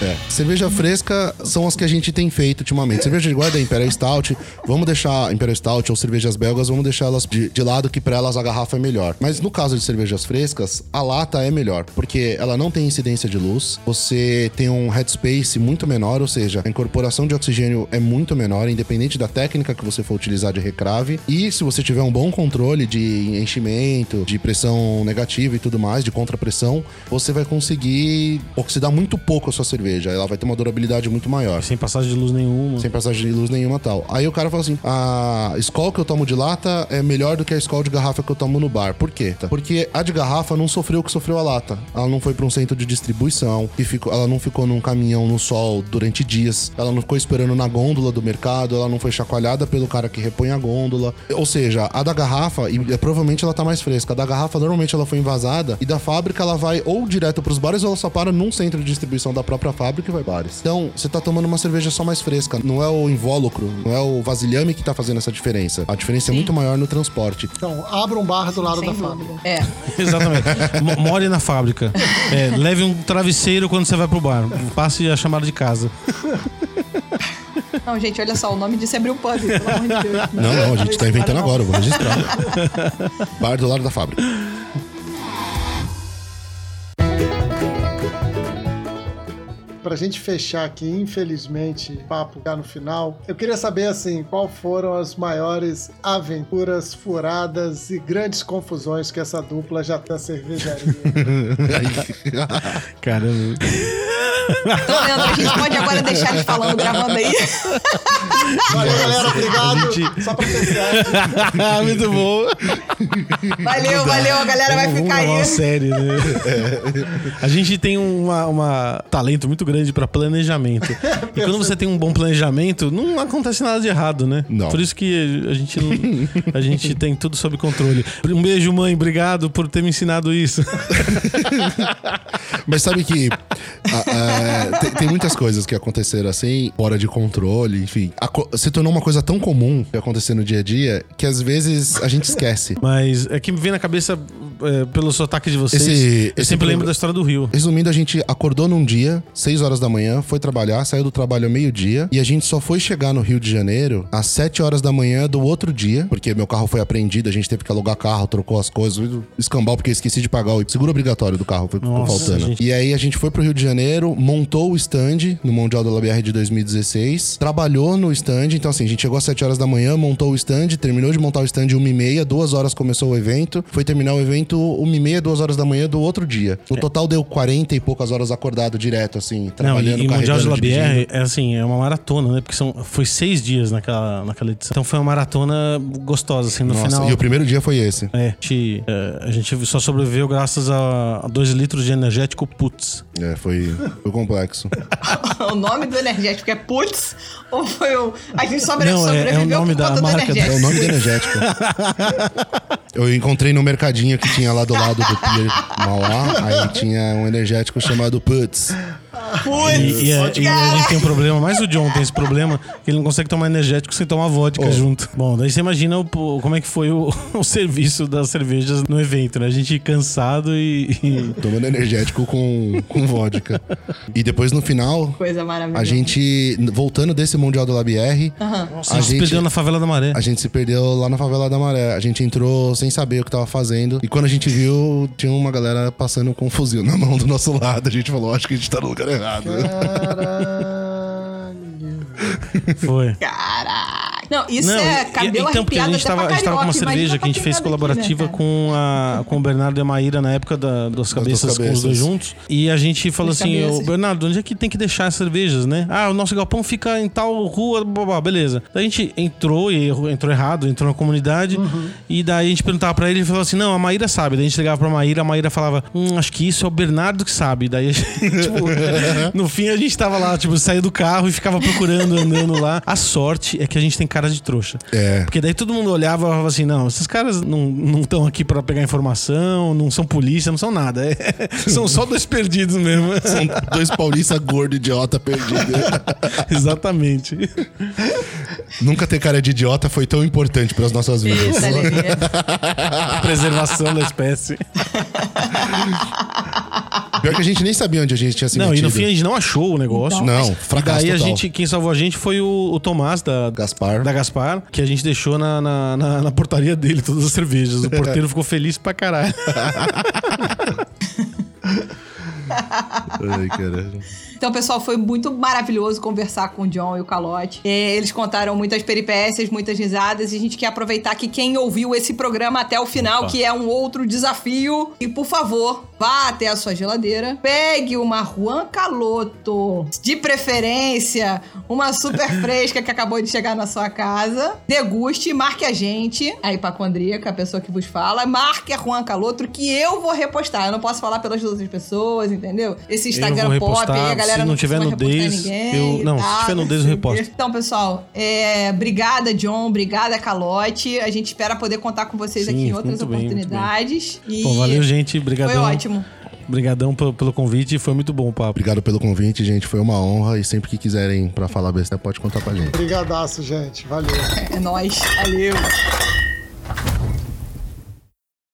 É. Cerveja fresca são as que a gente tem feito ultimamente. Cerveja de guarda é Imperial Stout. Vamos deixar Imperial Stout ou cervejas belgas, vamos deixar elas de, de lado que pra elas a garrafa é melhor. Mas no caso de cervejas frescas, a lata é melhor, porque ela não tem incidência de luz. Você tem um headspace muito menor, ou seja, a incorporação de oxigênio é muito menor, independente da técnica que você for utilizar de recrave. E se você tiver um bom controle de enchimento, de pressão negativa e tudo mais, de contrapressão, você vai conseguir oxidar muito pouco a sua cerveja. Ela vai ter uma durabilidade muito maior. Sem passagem de luz nenhuma. Sem passagem de luz nenhuma tal. Aí o cara fala assim: a Skol que eu tomo de lata é melhor do que a Skol de garrafa que eu tomo no bar. Por quê? Porque a de garrafa não sofreu o que sofreu a lata. Ela não foi para um centro de distribuição, e ficou, ela não ficou num caminhão no sol durante dias, ela não ficou esperando na gôndola do mercado, ela não foi chacoalhada pelo cara que repõe a gôndola. Ou seja, a da garrafa, e é, provavelmente ela tá mais fresca. A da garrafa normalmente ela foi envasada e da fábrica ela vai ou direto pros bares ou ela só para num centro de distribuição da própria fábrica e vai bares. Então, você tá tomando uma cerveja só mais fresca. Não é o invólucro, não é o vasilhame que tá fazendo essa diferença. A diferença é muito maior no transporte. Então, abra um bar do lado Sem da dúvida. fábrica. É. Exatamente. Mo- More na fábrica. É, leve um travesseiro quando você vai pro bar. Passe a chamada de casa. Não, gente, olha só, o nome disso é Brew Pub, pelo amor de Deus. Não, não, a gente tá inventando agora, eu vou registrar. Bar do lado da fábrica. Pra gente fechar aqui, infelizmente, o papo já no final, eu queria saber, assim, qual foram as maiores aventuras, furadas e grandes confusões que essa dupla já tem na cervejaria. Caramba. Então, Leandro, a gente pode agora deixar eles falando, gravando aí. Valeu, galera, obrigado. a gente- Só pra. Muito bom. Valeu, valeu, a galera vai Vamos ficar gravar uma aí. série, né? A gente tem uma, uma talento muito grande pra planejamento. E quando você tem um bom planejamento, não acontece nada de errado, né? Não. Por isso que a gente a gente tem tudo sob controle. Um beijo, mãe. Obrigado por ter me ensinado isso. Mas sabe que a- a- tem, tem muitas coisas que aconteceram assim, fora de controle, enfim. Aco- se tornou uma coisa tão comum que acontecer no dia a dia que às vezes a gente esquece. Mas é que me vem na cabeça, é, pelo sotaque de vocês, Esse- eu esse sempre lembro da história do Rio. Resumindo, a gente acordou num dia, 6 horas da manhã, foi trabalhar, saiu do trabalho ao meio-dia e a gente só foi chegar no Rio de Janeiro às 7 horas da manhã do outro dia, porque meu carro foi apreendido, a gente teve que alugar carro, trocou as coisas, escambau porque eu esqueci de pagar o seguro obrigatório do carro, foi Nossa, faltando. gente. E aí a gente foi pro Rio de Janeiro, montou o stand no Mundial da LBR de 2016, trabalhou no stand, então assim, a gente chegou às 7 horas da manhã, montou o stand, terminou de montar o stand 1h30, duas horas começou o evento, foi terminar o evento 1h30, duas horas da manhã do outro dia. No total deu 40 e poucas horas acordado direto, assim, Não, trabalhando, e, e Mundial de Labierre dirigindo. é assim, é uma maratona, né? Porque são, foi seis dias naquela, naquela edição. Então foi uma maratona gostosa, assim, no Nossa, final. e o primeiro dia foi esse. É, a gente, é, a gente só sobreviveu graças a 2 litros de energético putz. É, foi, foi complexo. o nome do energético é Putz ou foi o. A gente sobre, Não, é- é o sobreviveu nome por da conta do marca, É o nome do energético. Eu encontrei no mercadinho que tinha lá do lado do Pier Mauá, aí tinha um energético chamado Putz. Putz! E, e e gente tem um problema, mais o John tem esse problema, que ele não consegue tomar energético sem tomar vodka Oh. junto. Bom, daí você imagina o- como é que foi o, o serviço das cervejas no evento, né? A gente cansado e. e- Tomando energético com, com vodka. E depois no final, Coisa maravilhosa. a gente, voltando desse Mundial do LabR, Nossa, a a gente se perdeu na favela da maré. a gente se perdeu lá na favela da Maré. A gente entrou sem saber o que tava fazendo. E quando a gente viu, tinha uma galera passando com um fuzil na mão do nosso lado. A gente falou, acho que a gente tá no lugar errado. Caralho. Foi. Caraca! Não, isso é cabelo então, porque a arrepiado gente tava, pra a gente tava com uma cerveja que a gente fez quem nada aqui, colaborativa né, com, a, com o Bernardo e a Maíra na época da, das cabeças, duas com os dois cabeças. juntos. E a gente falou Das assim: cabeças. Ô Bernardo, onde é que tem que deixar as cervejas, né? Ah, o nosso galpão fica em tal rua, blá, blá, beleza. Daí a gente entrou e entrou errado, entrou na comunidade. Uhum. E daí a gente perguntava pra ele e ele falou assim: não, a Maíra sabe. Daí a gente ligava pra Maíra, a Maíra falava: hum, acho que isso é o Bernardo que sabe. Daí a gente, tipo, no fim a gente tava lá, tipo, saía do carro e ficava procurando, andando lá. A sorte é que a gente tem cara de trouxa. É. Porque daí todo mundo olhava e falava assim: não, esses caras não estão aqui pra pegar informação, não são polícia, não são nada. É, são só dois perdidos mesmo. São dois paulistas gordo idiota perdido. Exatamente. Nunca ter cara de idiota foi tão importante pras nossas vidas. Preservação da espécie. Pior que a gente nem sabia onde a gente tinha se Não, e metido. no fim a gente não achou o negócio. Não, E fracasso daí a total. gente, quem salvou a gente foi o, o Tomás da, Gaspar. da Gaspar, que a gente deixou na, na, na- na portaria dele todas as cervejas. O porteiro ficou feliz pra caralho. Ai, caralho. Então, pessoal, foi muito maravilhoso conversar com o John e o Calote. É, Eles contaram muitas peripécias, muitas risadas, e a gente quer aproveitar que quem ouviu esse programa até o final, que é um outro desafio, e por favor, vá até a sua geladeira, pegue uma Juan Caloto, de preferência, uma super fresca que acabou de chegar na sua casa, deguste, marque a gente, a hipacondríaca, a pessoa que vos fala, marque a Juan Caloto, que eu vou repostar. Eu não posso falar pelas outras pessoas, entendeu? Esse Instagram pop aí, a galera Se não tiver nudez, eu- não, se tal, tiver nudez, eu reposto. Então, pessoal, é, obrigada, John, obrigada, Calote. A gente espera poder contar com vocês Sim, aqui em outras muito bem, bem. oportunidades. E Bom, valeu, gente. Foi Obrigadão. ótimo. Obrigadão pelo, convite. Foi muito bom o papo. Obrigado pelo convite, gente. Foi uma honra. E sempre que quiserem pra falar besteira, pode contar com a gente. Brigadaço, gente. Valeu. É nóis. Valeu.